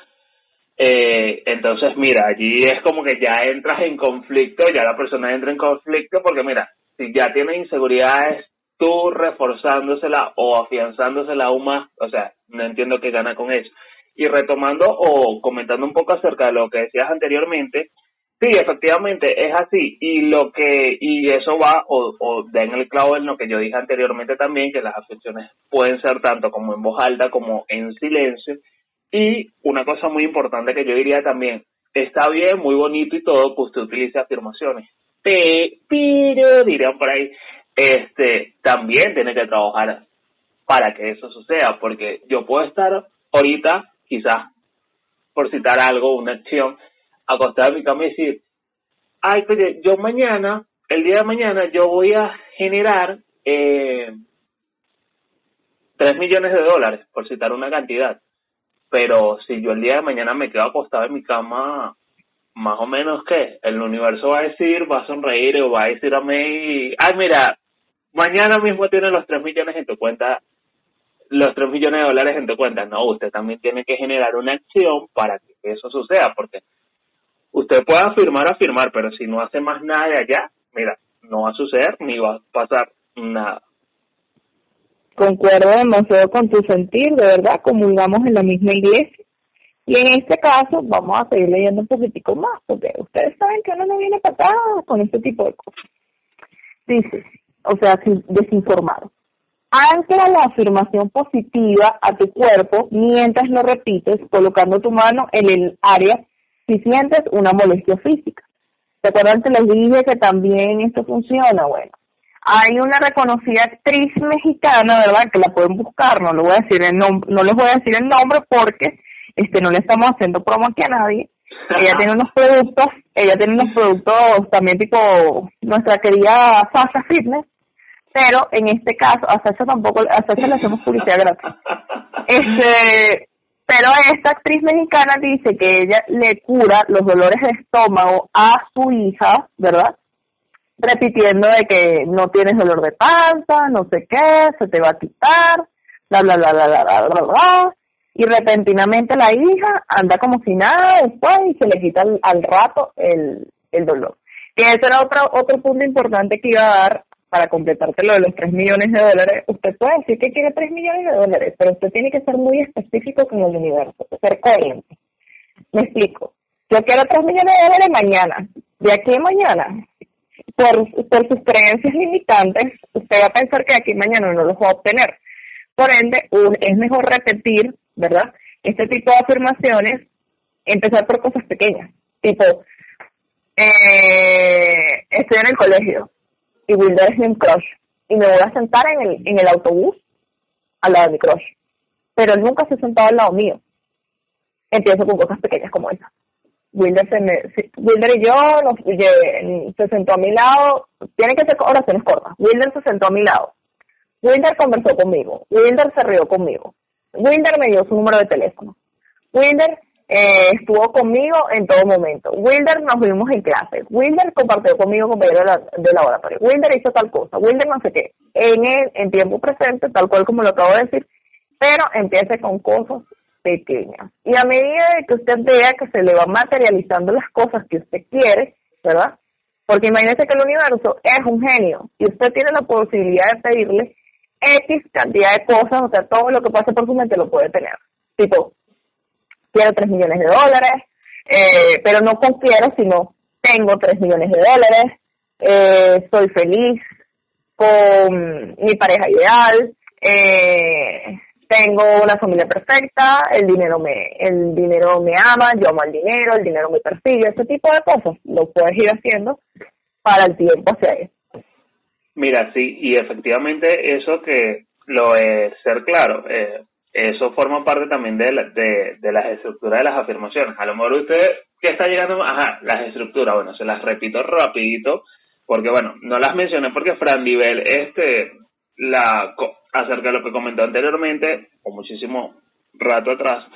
Eh, entonces, mira, allí es como que ya entras en conflicto, ya la persona entra en conflicto porque mira, si ya tiene inseguridades, tú reforzándosela o afianzándosela aún más, o sea, no entiendo qué gana con eso. Y retomando o comentando un poco acerca de lo que decías anteriormente, Sí, efectivamente, es así. Y lo que, y eso va, o, o en el clavo en lo que yo dije anteriormente también, que las afecciones pueden ser tanto como en voz alta como en silencio. Y una cosa muy importante que yo diría también, está bien, muy bonito y todo que usted utilice afirmaciones, pero, dirían por ahí, este, también tiene que trabajar para que eso suceda, porque yo puedo estar ahorita, quizás, por citar algo, una acción, acostar en mi cama y decir, ay, oye, yo mañana, el día de mañana, yo voy a generar eh, 3 millones de dólares, por citar una cantidad. Pero si yo el día de mañana me quedo acostado en mi cama, más o menos que el universo va a decir, va a sonreír o va a decir a mí, ay, mira, mañana mismo tienes los 3 millones en tu cuenta, los 3 millones de dólares en tu cuenta. No, usted también tiene que generar una acción para que eso suceda, porque usted puede afirmar, afirmar, pero si no hace más nada de allá, mira, no va a suceder ni va a pasar nada. Concuerdo demasiado con tu sentir, de verdad, comulgamos en la misma iglesia. Y en este caso, vamos a seguir leyendo un poquitico más, porque ustedes saben que uno no viene patada con este tipo de cosas. Dice, o sea, desinformado. Ancla la afirmación positiva a tu cuerpo mientras lo repites, colocando tu mano en el área si sientes una molestia física. ¿Se acuerdan que les dije que también esto funciona? Bueno, hay una reconocida actriz mexicana, ¿verdad? Que la pueden buscar, no le voy a decir el no les voy a decir el nombre porque este no le estamos haciendo promo aquí a nadie. Ella tiene unos productos, ella tiene unos productos también tipo nuestra querida Sasha Fitness, pero en este caso a Sasha tampoco, a Sasha le hacemos publicidad gratis. Este, pero esta actriz mexicana dice que ella le cura los dolores de estómago a su hija, ¿verdad? Repitiendo de que no tienes dolor de panza, no sé qué, se te va a quitar, bla, bla, bla, bla, bla, bla, bla, bla. Y repentinamente la hija anda como si nada después y se le quita al, rato el, el dolor. Que ese era otro, otro punto importante que iba a dar para completarte lo de los 3 millones de dólares, usted puede decir que quiere 3 millones de dólares, pero usted tiene que ser muy específico con el universo, ser coherente. Me explico. Yo quiero 3 millones de dólares mañana. De aquí a mañana, por, por sus creencias limitantes, usted va a pensar que de aquí a mañana no los va a obtener. Por ende, es mejor repetir, ¿verdad? Este tipo de afirmaciones, empezar por cosas pequeñas. Tipo, eh, estoy en el colegio, y Wilder es un crush. y me voy a sentar en el, en el autobús al lado de mi crush. Pero él nunca se ha al lado mío. Empiezo con cosas pequeñas como esa. Wilder, se me, Wilder y yo nos, se sentó a mi lado, tiene que ser oraciones cortas. Wilder se sentó a mi lado. Wilder conversó conmigo. Wilder se rió conmigo. Wilder me dio su número de teléfono. Wilder eh, estuvo conmigo en todo momento. Wilder nos vimos en clase. Wilder compartió conmigo compañero de, laboratorio. Wilder hizo tal cosa. Wilder no sé qué. En el, en tiempo presente, tal cual como lo acabo de decir, pero empiece con cosas pequeñas. Y a medida de que usted vea que se le va materializando las cosas que usted quiere, ¿verdad? Porque imagínese que el universo es un genio y usted tiene la posibilidad de pedirle X cantidad de cosas, o sea, todo lo que pase por su mente lo puede tener. Tipo, quiero 3 millones de dólares, eh, pero no con quiero, sino tengo 3 millones de dólares, eh, soy feliz con mi pareja ideal, eh, tengo una familia perfecta, el dinero me, el dinero me ama, yo amo el dinero, el dinero me persigue, ese tipo de cosas lo puedes ir haciendo para el tiempo hacia. Mira, sí, y efectivamente eso que lo es ser claro, eh, eso forma parte también de, de, de las estructuras de las afirmaciones. A lo mejor usted que está llegando, ajá, las estructuras, bueno, se las repito rapidito, porque bueno, no las mencioné porque Fran Nivel, este, la, acerca de lo que comentó anteriormente, o muchísimo rato atrás,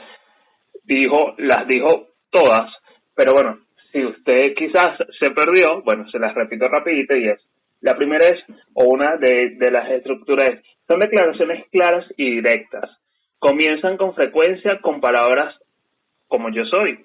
dijo, las dijo todas, pero bueno, si usted quizás se perdió, bueno, se las repito rapidito y es, la primera es, o una de, de las estructuras son declaraciones claras y directas. Comienzan con frecuencia con palabras como yo soy.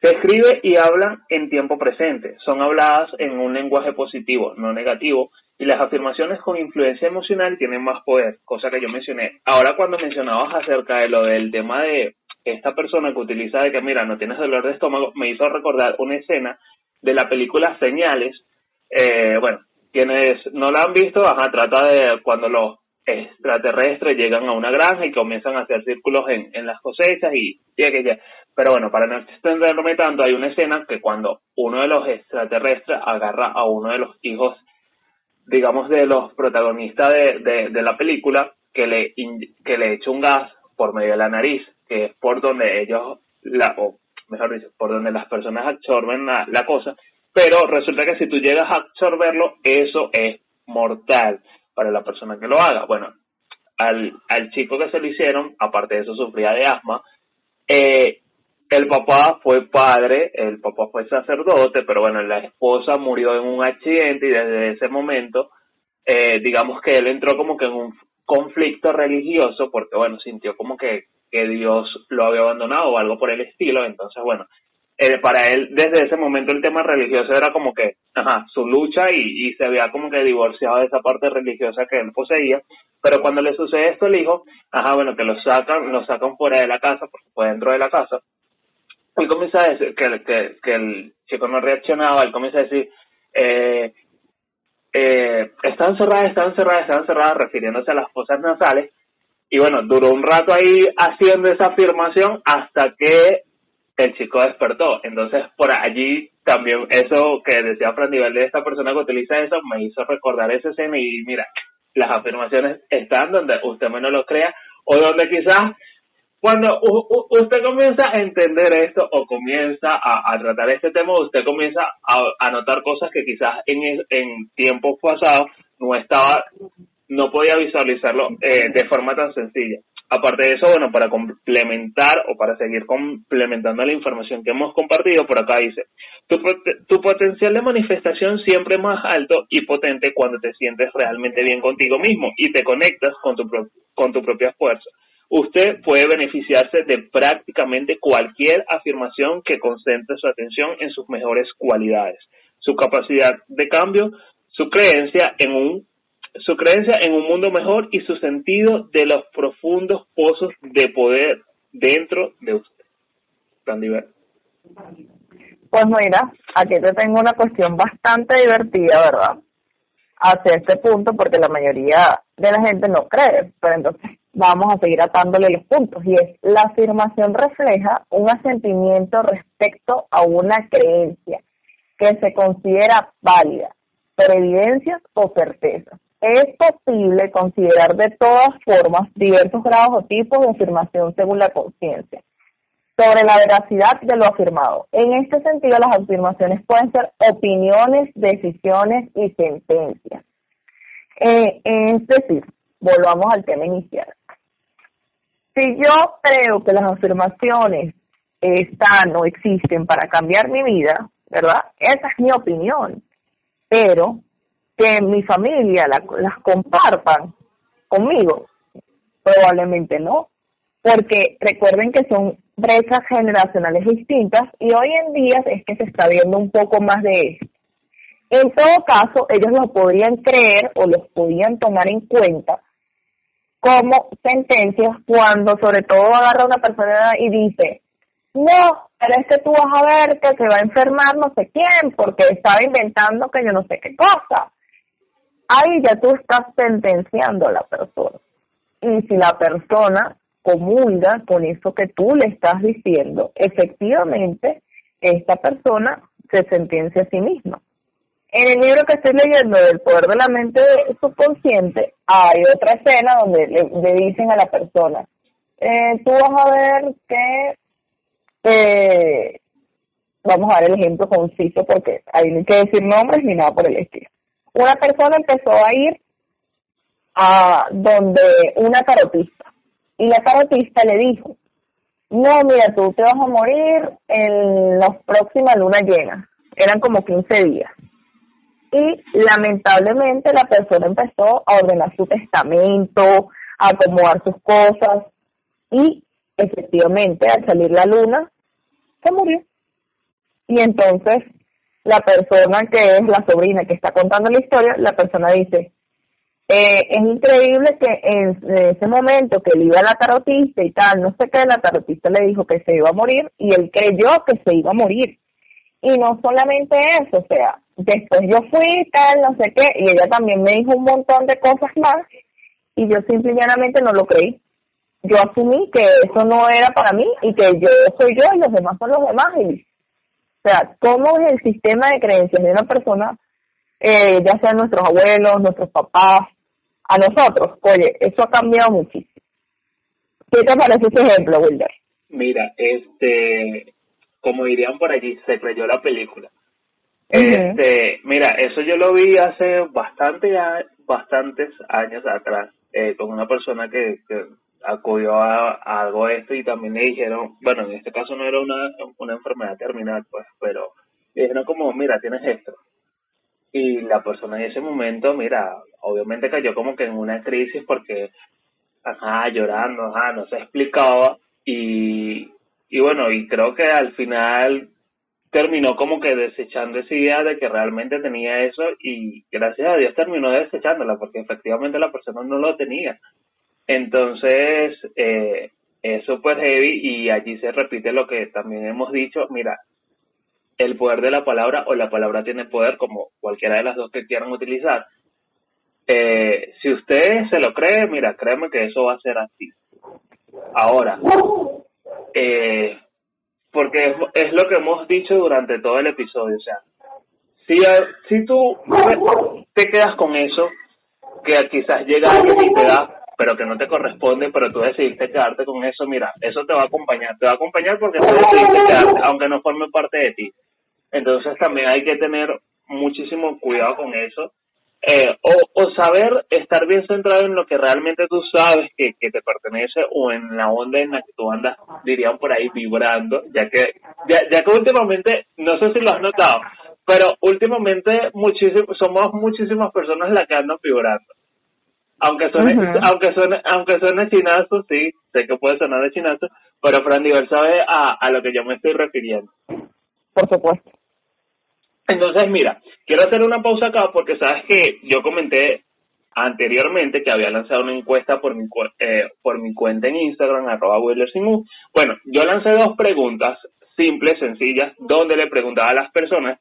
Se escribe y habla en tiempo presente. Son habladas en un lenguaje positivo, no negativo, y las afirmaciones con influencia emocional tienen más poder, cosa que yo mencioné. Ahora cuando mencionabas acerca de lo del tema de esta persona que utiliza de que, mira, no tienes dolor de estómago, me hizo recordar una escena de la película Señales. Eh, bueno, quienes no la han visto, ajá, trata de cuando los extraterrestres llegan a una granja y comienzan a hacer círculos en, en las cosechas y, y aquella. Pero bueno, para no extenderme tanto, hay una escena que cuando uno de los extraterrestres agarra a uno de los hijos, digamos, de los protagonistas de, de, de la película, que le, que le echa un gas por medio de la nariz, que es por donde ellos, la, o mejor dicho, por donde las personas absorben la, la cosa, pero resulta que si tú llegas a absorberlo, eso es mortal para la persona que lo haga. Bueno, al, al chico que se lo hicieron, aparte de eso, sufría de asma. Eh, el papá fue padre, el papá fue sacerdote, pero bueno, la esposa murió en un accidente y desde ese momento, eh, digamos que él entró como que en un conflicto religioso porque bueno, sintió como que, que Dios lo había abandonado o algo por el estilo, entonces bueno, eh, para él desde ese momento el tema religioso era como que, ajá, su lucha y, y se había como que divorciado de esa parte religiosa que él poseía, pero cuando le sucede esto al hijo, ajá, bueno, que lo sacan, lo sacan fuera de la casa, porque fue dentro de la casa, él comienza a decir que, que, que el chico no reaccionaba, él comienza a decir, eh, eh, está encerrada, está encerrada, está encerrada, refiriéndose a las fosas nasales, y bueno, duró un rato ahí haciendo esa afirmación hasta que el chico despertó. Entonces, por allí también eso que decía Fran Nivel de esta persona que utiliza eso me hizo recordar esa escena y mira, las afirmaciones están donde usted menos lo crea o donde quizás cuando usted comienza a entender esto o comienza a, tratar este tema, usted comienza a, notar cosas que quizás en, en tiempos pasados no estaba, no podía visualizarlo eh, de forma tan sencilla. Aparte de eso, bueno, para complementar o para seguir complementando la información que hemos compartido, por acá dice, tu, potencial de manifestación siempre es más alto y potente cuando te sientes realmente bien contigo mismo y te conectas con tu, con tu propia fuerza. Usted puede beneficiarse de prácticamente cualquier afirmación que concentre su atención en sus mejores cualidades, su capacidad de cambio, su creencia en un su creencia en un mundo mejor y su sentido de los profundos pozos de poder dentro de usted. Tan divertido. Pues mira, aquí te tengo una cuestión bastante divertida, ¿verdad? Hacia este punto, porque la mayoría de la gente no cree, pero entonces vamos a seguir atándole los puntos. Y es, la afirmación refleja un asentimiento respecto a una creencia que se considera válida, por evidencias o certezas es posible considerar de todas formas diversos grados o tipos de afirmación según la conciencia sobre la veracidad de lo afirmado. En este sentido, las afirmaciones pueden ser opiniones, decisiones y sentencias. Eh, es decir, volvamos al tema inicial. Si yo creo que las afirmaciones están o existen para cambiar mi vida, ¿verdad? Esa es mi opinión. Pero que mi familia las compartan conmigo, probablemente no. Porque recuerden que son brechas generacionales distintas y hoy en día es que se está viendo un poco más de esto. En todo caso, ellos lo podrían creer o los podían tomar en cuenta como sentencias cuando sobre todo agarra una persona y dice, no, pero es que tú vas a ver que se va a enfermar no sé quién porque estaba inventando que yo no sé qué cosa. Ahí ya tú estás sentenciando a la persona. Y si la persona comulga con eso que tú le estás diciendo, efectivamente, esta persona se sentencia a sí misma. En el libro que estoy leyendo del poder de la mente subconsciente, hay otra escena donde le, dicen a la persona, eh, tú vas a ver que, eh, vamos a dar el ejemplo conciso porque ahí no hay que decir nombres ni nada por el estilo. Una persona empezó a ir a donde una tarotista y la tarotista le dijo, no, mira, tú te vas a morir en las próximas luna llena. Eran como 15 días. Y lamentablemente la persona empezó a ordenar su testamento, a acomodar sus cosas y efectivamente al salir la luna se murió. Y entonces la persona que es la sobrina que está contando la historia, la persona dice, eh, es increíble que en, ese momento que él iba a la tarotista y tal, no sé qué, la tarotista le dijo que se iba a morir y él creyó que se iba a morir. Y no solamente eso, o sea, después yo fui tal, no sé qué, y ella también me dijo un montón de cosas más y yo simple y llanamente no lo creí. Yo asumí que eso no era para mí y que yo soy yo y los demás son los demás. Y, o sea, ¿cómo es el sistema de creencias de una persona, eh, ya sean nuestros abuelos, nuestros papás, a nosotros. Oye, eso ha cambiado muchísimo. ¿Qué te parece ese ejemplo, Wilder? Mira, este, como dirían por allí, se creyó la película. Este, mira, eso yo lo vi hace bastante, bastantes años atrás, eh, con una persona que, que acudió a, algo esto y también le dijeron, bueno, en este caso no era una, una enfermedad terminal, pues, pero le dijeron como, mira, tienes esto. Y la persona en ese momento, mira, obviamente cayó como que en una crisis porque, ajá, llorando, ajá, no se explicaba y, y bueno, y creo que al final terminó como que desechando esa idea de que realmente tenía eso y gracias a Dios terminó desechándola porque efectivamente la persona no lo tenía. Entonces, eh, es súper heavy y allí se repite lo que también hemos dicho, mira, el poder de la palabra o la palabra tiene poder como cualquiera de las dos que quieran utilizar. Eh, si usted se lo cree, mira, créeme que eso va a ser así. Ahora, eh, porque es, lo que hemos dicho durante todo el episodio, o sea, si, si tú te quedas con eso, que quizás llega alguien y te da, pero que no te corresponde, pero tú decidiste quedarte con eso, mira, eso te va a acompañar, te va a acompañar porque tú decidiste quedarte, aunque no forme parte de ti. Entonces también hay que tener muchísimo cuidado con eso eh, o, saber estar bien centrado en lo que realmente tú sabes que, que, te pertenece o en la onda en la que tú andas, dirían por ahí, vibrando, ya que, ya, ya que últimamente, no sé si lo has notado, pero últimamente muchísimo, somos muchísimas personas las que andan vibrando. Aunque suene, aunque suene, aunque suene chinazo, sí, sé que puede sonar de chinazo, pero Fran Diver sabe a, a lo que yo me estoy refiriendo. Por supuesto. Entonces, mira, quiero hacer una pausa acá porque sabes que yo comenté anteriormente que había lanzado una encuesta por mi, eh, por mi cuenta en Instagram, arroba Bueno, yo lancé dos preguntas simples, sencillas, donde le preguntaba a las personas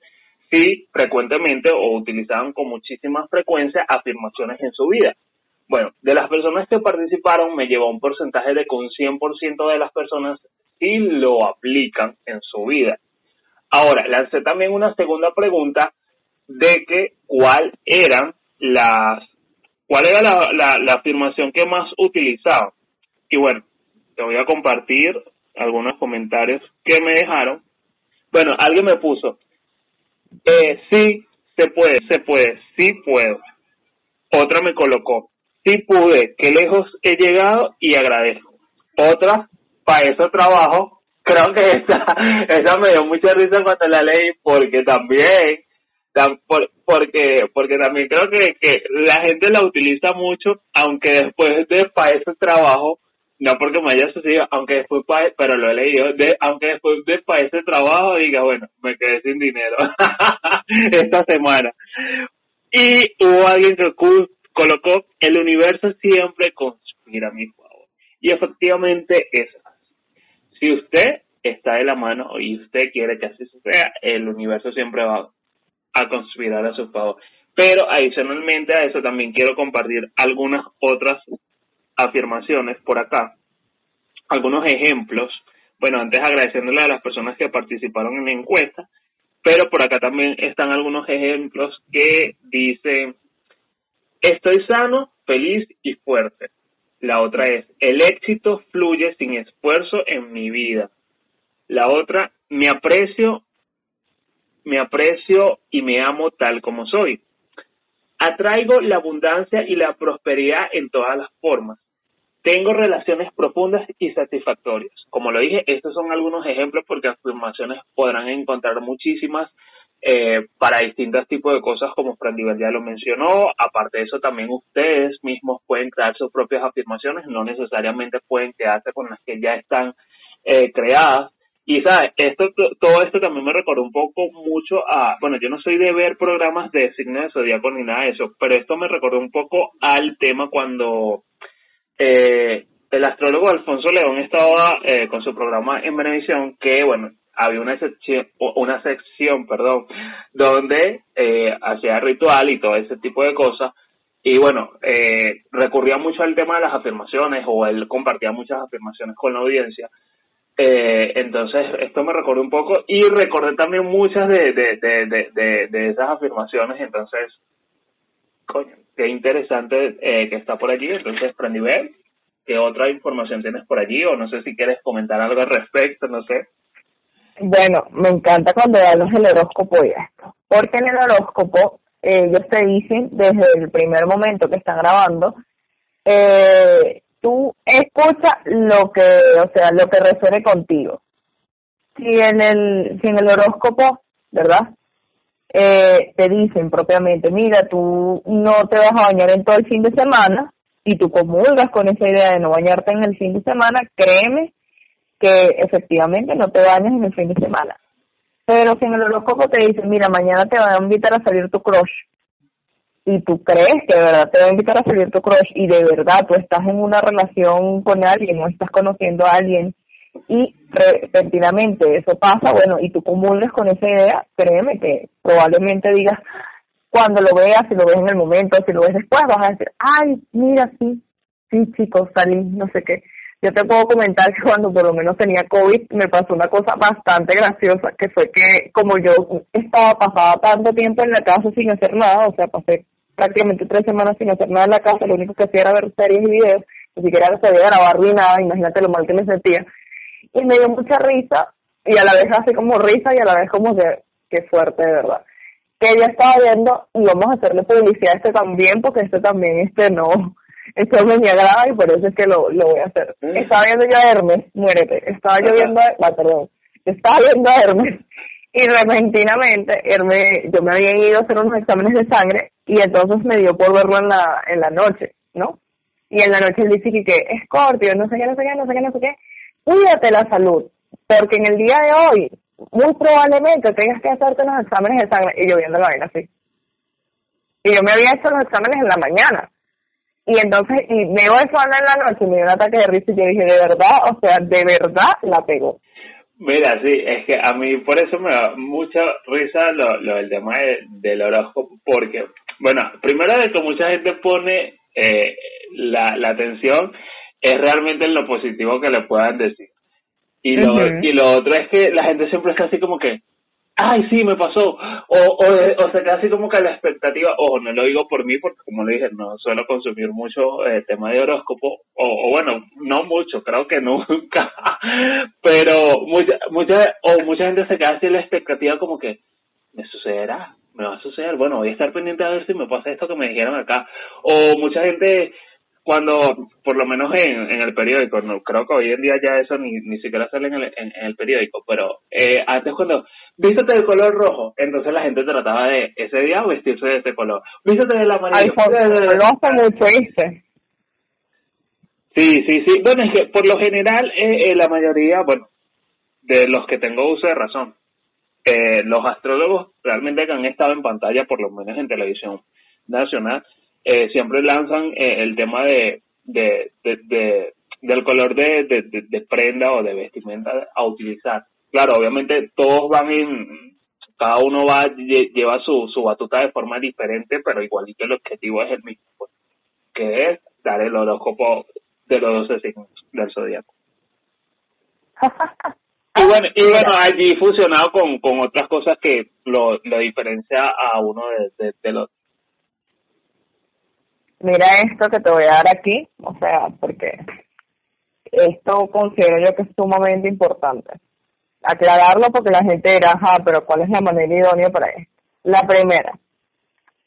si frecuentemente o utilizaban con muchísima frecuencia afirmaciones en su vida. Bueno, de las personas que participaron me llevó un porcentaje de un 100% de las personas sí lo aplican en su vida. Ahora, lancé también una segunda pregunta de que cuál eran las ¿cuál era la, la, la afirmación que más utilizaba? Y bueno, te voy a compartir algunos comentarios que me dejaron. Bueno, alguien me puso, eh, sí, se puede, se puede, sí puedo. Otra me colocó, sí pude, qué lejos he llegado y agradezco. Otra, para eso trabajo. Creo que esa, esa me dio mucha risa cuando la leí porque también, porque, porque también creo que, que la gente la utiliza mucho, aunque después de para ese trabajo, no porque me haya sucedido, aunque después, pero lo he leído, de, aunque después de para ese trabajo diga, bueno, me quedé sin dinero esta semana. Y hubo alguien que colocó, el universo siempre conspira a mi favor. Y efectivamente es así. Si usted está de la mano y usted quiere que así suceda, el universo siempre va a conspirar a su favor. Pero adicionalmente a eso también quiero compartir algunas otras afirmaciones por acá, algunos ejemplos. Bueno, antes agradeciéndole a las personas que participaron en la encuesta, pero por acá también están algunos ejemplos que dicen, estoy sano, feliz y fuerte. La otra es, el éxito fluye sin esfuerzo en mi vida. La otra, me aprecio, me aprecio y me amo tal como soy. Atraigo la abundancia y la prosperidad en todas las formas. Tengo relaciones profundas y satisfactorias. Como lo dije, estos son algunos ejemplos porque afirmaciones podrán encontrar muchísimas eh, para distintos tipos de cosas como Fran ya lo mencionó. Aparte de eso, también ustedes mismos pueden crear sus propias afirmaciones, no necesariamente pueden quedarse con las que ya están eh, creadas. Y sabes, esto, todo esto también me recordó un poco mucho a, bueno, yo no soy de ver programas de signos de zodiaco ni nada de eso, pero esto me recordó un poco al tema cuando eh, el astrólogo Alfonso León estaba eh, con su programa en Venevisión que, bueno, había una sección, una sección, perdón, donde eh, hacía ritual y todo ese tipo de cosas. Y bueno, eh, recurría mucho al tema de las afirmaciones o él compartía muchas afirmaciones con la audiencia. Eh, entonces, esto me recordó un poco y recordé también muchas de, de, de, de, de esas afirmaciones. Entonces, coño, qué interesante eh, que está por allí. Entonces, ver ¿qué otra información tienes por allí? O no sé si quieres comentar algo al respecto, no sé. Bueno, me encanta cuando hablas del horóscopo y esto. Porque en el horóscopo ellos te dicen desde el primer momento que están grabando, eh, tú escucha lo que, o sea, lo que resuene contigo. Si en el, si en el horóscopo, ¿verdad? eh, te dicen propiamente, mira, tú no te vas a bañar en todo el fin de semana y tú comulgas con esa idea de no bañarte en el fin de semana, créeme que efectivamente no te bañas en el fin de semana. Pero si en el horóscopo te dicen, mira, mañana te va a invitar a salir tu crush, y tú crees que de verdad te va a invitar a salir tu crush y de verdad tú estás en una relación con alguien o estás conociendo a alguien y repentinamente eso pasa, bueno, y tú comulgues con esa idea, créeme que probablemente digas, cuando lo veas, si lo ves en el momento, si lo ves después, vas a decir, ay, mira, sí, sí, chicos, salí, no sé qué. Yo te puedo comentar que cuando por lo menos tenía COVID me pasó una cosa bastante graciosa, que fue que como yo estaba pasada tanto tiempo en la casa sin hacer nada, o sea, pasé prácticamente tres semanas sin hacer nada en la casa, lo único que hacía era ver series y videos, ni siquiera sabía grabar ni nada, imagínate lo mal que me sentía y me dio mucha risa y a la vez así como risa y a la vez como que, qué fuerte de verdad. Que ella estaba viendo y vamos a hacerle publicidad a este también porque este también, este no, este me agrada y por eso es que lo, lo voy a hacer. Mm. Estaba viendo yo a Hermes, muérete, estaba yo viendo a, ah, perdón, estaba viendo a Hermes y repentinamente Hermes, yo me había ido a hacer unos exámenes de sangre y entonces me dio por verlo en la, en la noche, ¿no? Y en la noche él dice que, que Scorpio, no sé qué, no sé qué, no sé qué, no sé qué, cuídate la salud, porque en el día de hoy muy probablemente tengas que hacerte los exámenes de sangre y yo viendo la vaina así. Y yo me había hecho los exámenes en la mañana. Y entonces, y me iba eso en la noche me dio un ataque de risa y yo dije, de verdad, o sea, de verdad la pegó. Mira, sí, es que a mí por eso me da mucha risa lo, lo del tema del horóscopo, porque, bueno, primero de que mucha gente pone eh, la, la atención es realmente lo positivo que le puedan decir. Y lo, y lo otro es que la gente siempre está así como que, ay, sí, me pasó. O, o, o se queda así como que la expectativa, ojo, no lo digo por mí, porque como le dije, no suelo consumir mucho eh, tema de horóscopo, o, o, bueno, no mucho, creo que nunca, pero mucha, mucha, o mucha gente se queda así la expectativa como que, me sucederá, me va a suceder, bueno, voy a estar pendiente a ver si me pasa esto que me dijeron acá, o mucha gente cuando, por lo menos en, en el periódico, no creo que hoy en día ya eso ni, ni siquiera sale en el, en, el periódico, pero eh, antes cuando, vístete de color rojo, entonces la gente trataba de ese día vestirse de ese color, vístete del amarillo. Ay, Sí, sí, sí, bueno, es que por lo general eh, eh, la mayoría, bueno, de los que tengo uso de razón, eh, los astrólogos realmente que han estado en pantalla, por lo menos en televisión nacional, eh, siempre lanzan eh, el tema de, de, de, del color de, de, de, prenda o de vestimenta a utilizar. Claro, obviamente todos van en, cada uno va lleva su, su batuta de forma diferente, pero igualito el objetivo es el mismo, pues, que es dar el horóscopo de los 12 signos del zodiaco. y bueno, y bueno, allí fusionado con, con otras cosas que lo, lo diferencia a uno de, de, de los mira esto que te voy a dar aquí, o sea, porque esto considero yo que es sumamente importante. Aclararlo porque la gente dirá, ajá, pero ¿cuál es la manera idónea para esto? La primera,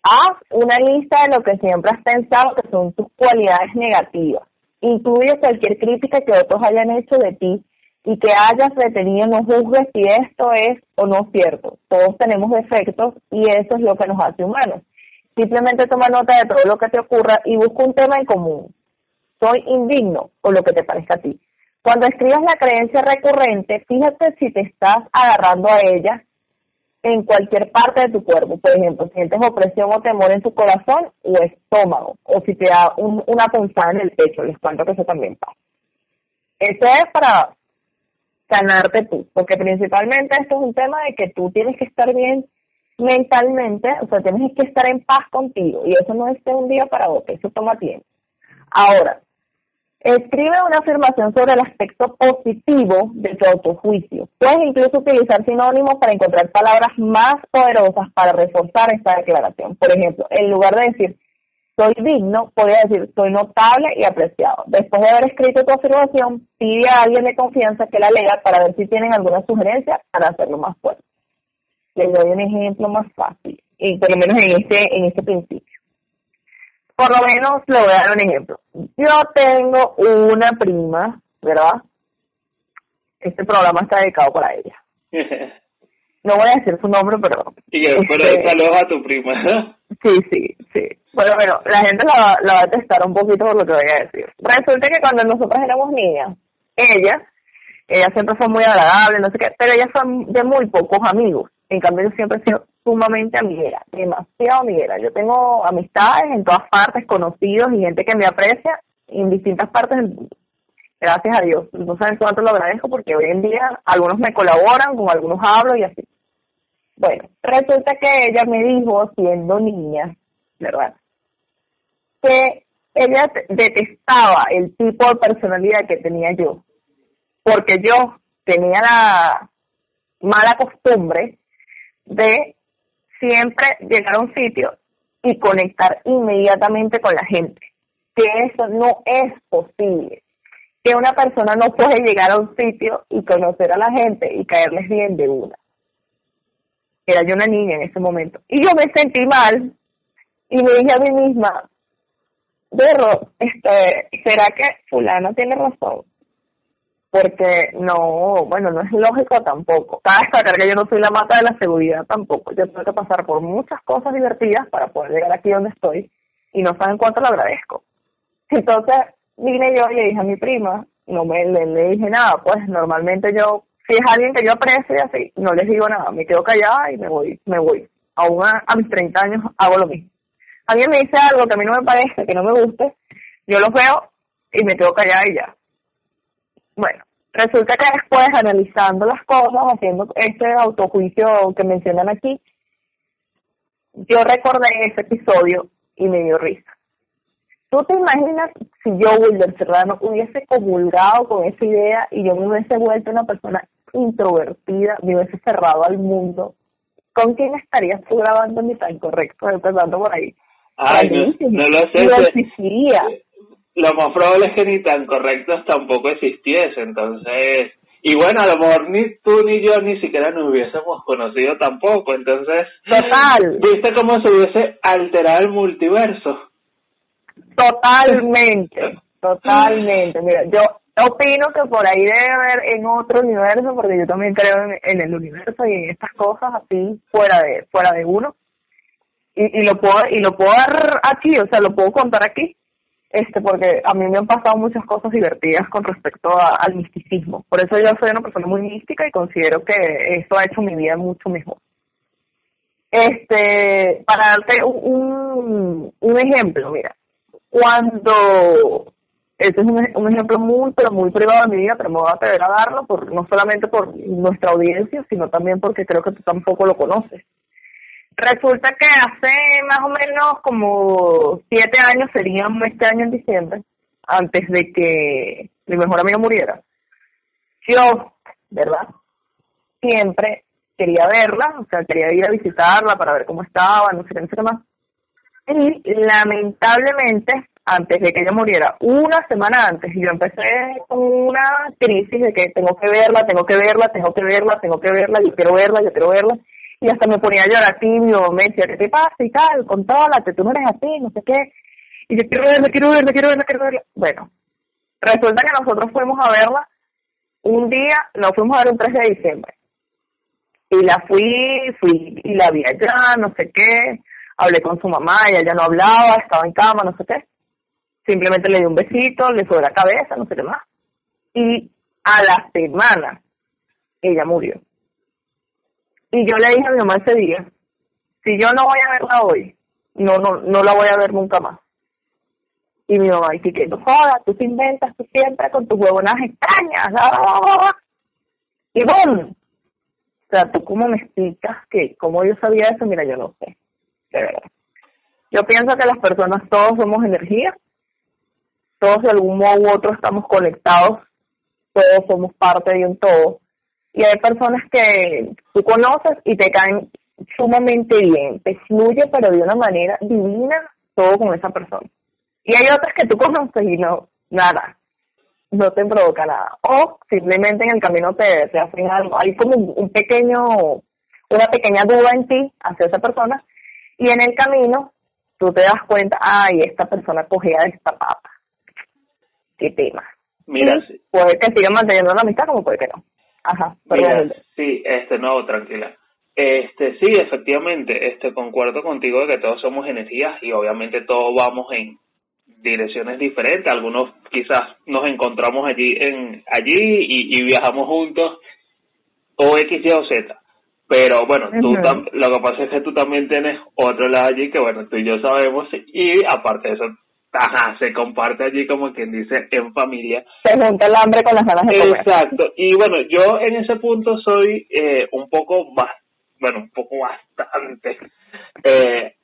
haz una lista de lo que siempre has pensado que son tus cualidades negativas. Incluye cualquier crítica que otros hayan hecho de ti y que hayas retenido, no juzgues si esto es o no cierto. Todos tenemos defectos y eso es lo que nos hace humanos. Simplemente toma nota de todo lo que te ocurra y busca un tema en común. Soy indigno o lo que te parezca a ti. Cuando escribas la creencia recurrente, fíjate si te estás agarrando a ella en cualquier parte de tu cuerpo. Por ejemplo, sientes opresión o temor en tu corazón o estómago, o si te da una punzada en el pecho. Les cuento que eso también pasa. Eso es para sanarte tú, porque principalmente esto es un tema de que tú tienes que estar bien mentalmente, o sea, tienes que estar en paz contigo y eso no es de un día para otro, eso toma tiempo. Ahora, escribe una afirmación sobre el aspecto positivo de tu autojuicio. Puedes incluso utilizar sinónimos para encontrar palabras más poderosas para reforzar esta declaración. Por ejemplo, en lugar de decir soy digno, podría decir soy notable y apreciado. Después de haber escrito tu afirmación, pide a alguien de confianza que la lea para ver si tienen alguna sugerencia para hacerlo más fuerte les doy un ejemplo más fácil, y por lo menos en este, en este principio. Por lo menos le voy a dar un ejemplo. Yo tengo una prima, ¿verdad? Este programa está dedicado para ella. No voy a decir su nombre, pero... Sí, pero este, saludos a tu prima. Sí, sí, sí. Bueno, bueno, la gente la, la va a testar un poquito por lo que voy a decir. Resulta que cuando nosotros éramos niñas, ella, ella siempre fue muy agradable, no sé qué, pero ella fue de muy pocos amigos. En cambio, yo siempre he sido sumamente amiguera, demasiado amiguera. Yo tengo amistades en todas partes, conocidos y gente que me aprecia en distintas partes del mundo. Gracias a Dios. No saben cuánto lo agradezco porque hoy en día algunos me colaboran, con algunos hablo y así. Bueno, resulta que ella me dijo, siendo niña, ¿verdad? Que ella detestaba el tipo de personalidad que tenía yo. Porque yo tenía la mala costumbre de siempre llegar a un sitio y conectar inmediatamente con la gente. Que eso no es posible. Que una persona no puede llegar a un sitio y conocer a la gente y caerles bien de una. Era yo una niña en ese momento. Y yo me sentí mal y me dije a mí misma, Berro, este, ¿será que fulano tiene razón? Porque no, bueno, no es lógico tampoco. Cada destacar que yo no soy la mata de la seguridad tampoco. Yo tengo que pasar por muchas cosas divertidas para poder llegar aquí donde estoy y no saben cuánto lo agradezco. Entonces vine yo y le dije a mi prima, no me le, dije nada, pues normalmente yo, si es alguien que yo aprecio y así, no les digo nada, me quedo callada y me voy, me voy. Aún a, a mis 30 años hago lo mismo. Alguien me dice algo que a mí no me parece, que no me guste, yo lo veo y me quedo callada y ya bueno, resulta que después, analizando las cosas, haciendo ese autojuicio que mencionan aquí, yo recordé ese episodio y me dio risa. ¿Tú te imaginas si yo, Wilder Serrano, hubiese comulgado con esa idea y yo me hubiese vuelto una persona introvertida, me hubiese cerrado al mundo, ¿con quién estarías tú grabando ni tan correcto? Empezando por ahí. Ay, no, no, lo sé. Existía. Lo más probable es que ni tan correctos tampoco existiese, entonces... Y bueno, a lo mejor ni tú ni yo ni siquiera nos hubiésemos conocido tampoco, entonces... Total. ¿Viste cómo se hubiese alterado el multiverso? Totalmente, totalmente. Mira, yo opino que por ahí debe haber en otro universo, porque yo también creo en, el universo y en estas cosas así fuera de fuera de uno. Y, y lo puedo y lo puedo dar aquí, o sea, lo puedo contar aquí, este, porque a mí me han pasado muchas cosas divertidas con respecto al misticismo. Por eso yo soy una persona muy mística y considero que eso ha hecho mi vida mucho mejor. Este, para darte un, un ejemplo, mira, cuando este es un, ejemplo muy, pero muy privado de mi vida, pero me voy a atrever a darlo, por, no solamente por nuestra audiencia, sino también porque creo que tú tampoco lo conoces. Resulta que hace más o menos como siete años, serían este año en diciembre, antes de que mi mejor amigo muriera, yo, ¿verdad? Siempre quería verla, o sea, quería ir a visitarla para ver cómo estaba, no sé qué, no sé qué más y lamentablemente, antes de que ella muriera, una semana antes, yo empecé con una crisis de que tengo que verla, tengo que verla, tengo que verla, tengo que verla, yo quiero verla, yo quiero verla. Y hasta me ponía a llorar tímido, me decía, ¿qué te pasa? Y tal, contrólate, tú no eres así, no sé qué. Y yo quiero verla, quiero verla, quiero verla, quiero verla. Bueno, resulta que nosotros fuimos a verla un día, nos fuimos a ver un 3 de diciembre. Y la fui, fui, y la vi allá, no sé qué hablé con su mamá, ella ya no hablaba, estaba en cama, no sé qué. Simplemente le di un besito, le fue la cabeza, no sé qué más. Y a la semana, ella murió. Y yo le dije a mi mamá ese día, si yo no voy a verla hoy, no, no, no la voy a ver nunca más. Y mi mamá dice que no jodas, tú te inventas tú siempre con tus huevonas extrañas. Y bueno, o sea, ¿tú cómo me explicas que, cómo yo sabía eso? Mira, yo no sé. Yo pienso que las personas todos somos energía, todos de algún modo u otro estamos conectados, todos somos parte de un todo. Y hay personas que tú conoces y te caen sumamente bien, te fluye pero de una manera divina todo con esa persona. Y hay otras que tú conoces y no, nada, no te provoca nada. O simplemente en el camino te, te hacen algo. Hay como un pequeño, una pequeña duda en ti hacia esa persona y en el camino tú te das cuenta, ay, esta persona cogía de esta papa. Qué tema. Mira, puede que siga manteniendo la amistad como puede que no. Ajá, Mira, sí, este, no, tranquila. Este, sí, efectivamente, este, concuerdo contigo de que todos somos energías y obviamente todos vamos en direcciones diferentes. Algunos quizás nos encontramos allí, en, allí y, y viajamos juntos o X, Y o Z. Pero bueno, tú lo que pasa es que tú también tienes otro lado allí que bueno, tú y yo sabemos y aparte de eso, ajá, se comparte allí como quien dice en familia. Se junta el hambre con las ganas de comer. Exacto. Y bueno, yo en ese punto soy eh, un poco más, bueno, un poco bastante eh,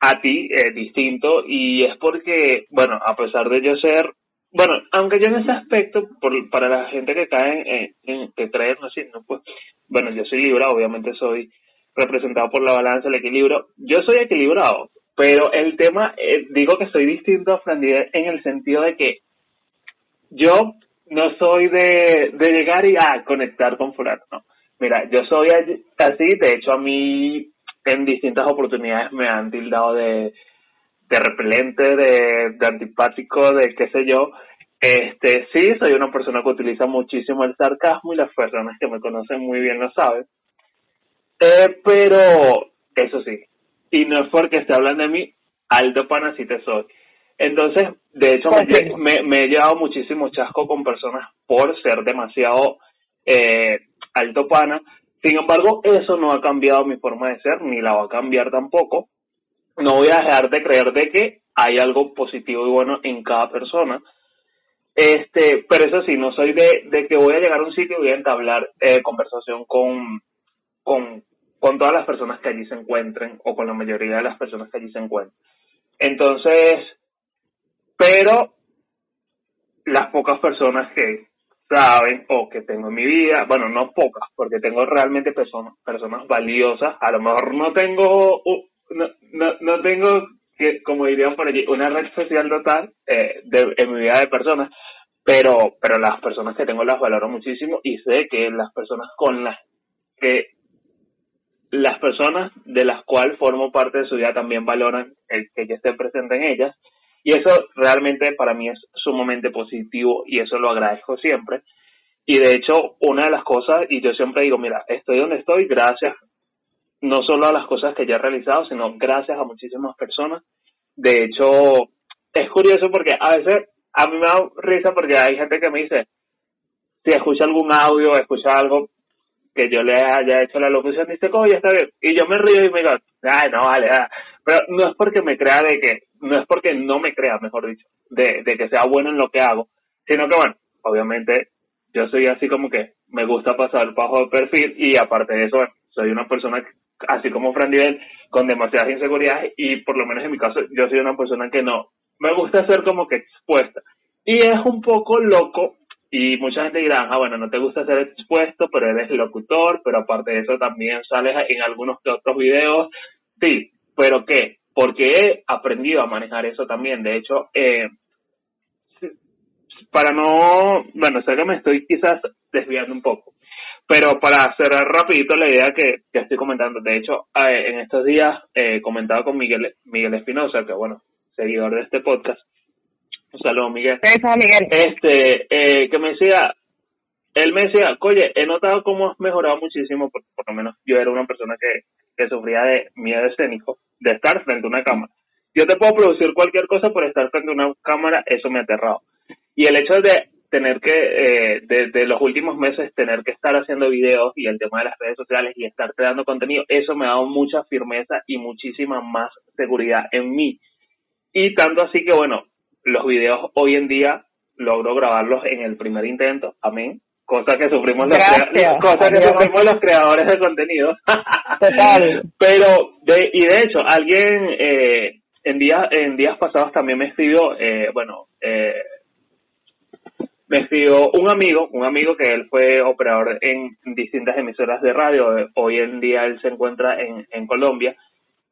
a ti eh, distinto y es porque, bueno, a pesar de yo ser bueno, aunque yo en ese aspecto, por, para la gente que cae en, en que creen así, no pues, bueno, yo soy Libra, obviamente soy representado por la balanza, el equilibrio. Yo soy equilibrado, pero el tema, eh, digo que soy distinto a Fran en el sentido de que yo no soy de, de llegar y a conectar con fulano, no. Mira, yo soy así, de hecho a mí en distintas oportunidades me han tildado de de repelente, de, de antipático, de qué sé yo. Este, sí, soy una persona que utiliza muchísimo el sarcasmo y las personas que me conocen muy bien lo saben. Eh, pero, eso sí, y no es porque se hablan de mí, alto pana sí te soy. Entonces, de hecho, me, me, he llevado muchísimo chasco con personas por ser demasiado eh, alto pana. Sin embargo, eso no ha cambiado mi forma de ser, ni la va a cambiar tampoco no voy a dejar de creer de que hay algo positivo y bueno en cada persona. Este, pero eso sí, no soy de, de que voy a llegar a un sitio y voy a entablar eh, conversación con, con, con todas las personas que allí se encuentren o con la mayoría de las personas que allí se encuentren. Entonces, pero las pocas personas que saben o que tengo en mi vida, bueno, no pocas, porque tengo realmente personas personas valiosas, a lo mejor no tengo, no, no, no tengo, como dirían por allí, una red social total eh, de, en mi vida de personas, pero, pero las personas que tengo las valoro muchísimo y sé que las personas con las que las personas de las cuales formo parte de su vida también valoran el que yo esté presente en ellas y eso realmente para mí es sumamente positivo y eso lo agradezco siempre. Y de hecho, una de las cosas, y yo siempre digo, mira, estoy donde estoy gracias no solo a las cosas que ya he realizado, sino gracias a muchísimas personas. De hecho, es curioso porque a veces a mí me da risa porque hay gente que me dice, si escucha algún audio, escucha algo que yo le haya hecho la locución, dice, ya está bien. Y yo me río y me digo, ay, no, vale, pero no es porque me crea de que, no es porque no me crea, mejor dicho, de, de que sea bueno en lo que hago, sino que bueno, obviamente yo soy así como que me gusta pasar bajo el perfil y aparte de eso, soy una persona así como Fran Nivel con demasiadas inseguridades y por lo menos en mi caso yo soy una persona que no, me gusta ser como que expuesta. Y es un poco loco y mucha gente dirá, ah, bueno, no te gusta ser expuesto, pero eres locutor, pero aparte de eso también sales en algunos que otros videos. Sí, pero ¿qué? Porque he aprendido a manejar eso también. De hecho, eh, para no, bueno, sé que me estoy quizás desviando un poco, pero para cerrar rapidito la idea que, que estoy comentando, de hecho, eh, en estos días eh, comentado con Miguel, Miguel Espinosa, que bueno, seguidor de este podcast, un saludo, Miguel. Miguel. Este, eh, que me decía, él me decía, oye, he notado cómo has mejorado muchísimo, porque por lo menos yo era una persona que, que sufría de miedo escénico, de estar frente a una cámara. Yo te puedo producir cualquier cosa por estar frente a una cámara, eso me ha aterrado. Y el hecho de tener que, eh, desde los últimos meses, tener que estar haciendo videos y el tema de las redes sociales y estar creando contenido, eso me ha dado mucha firmeza y muchísima más seguridad en mí. Y tanto así que, bueno, los videos hoy en día logro grabarlos en el primer intento, amén, cosa que sufrimos los, cosa que sufrimos los creadores de contenido. Total. Pero, de, y de hecho, alguien eh, en, días, en días pasados también me escribió, eh, bueno, eh, me escribió un amigo, un amigo que él fue operador en distintas emisoras de radio, hoy en día él se encuentra en, en Colombia,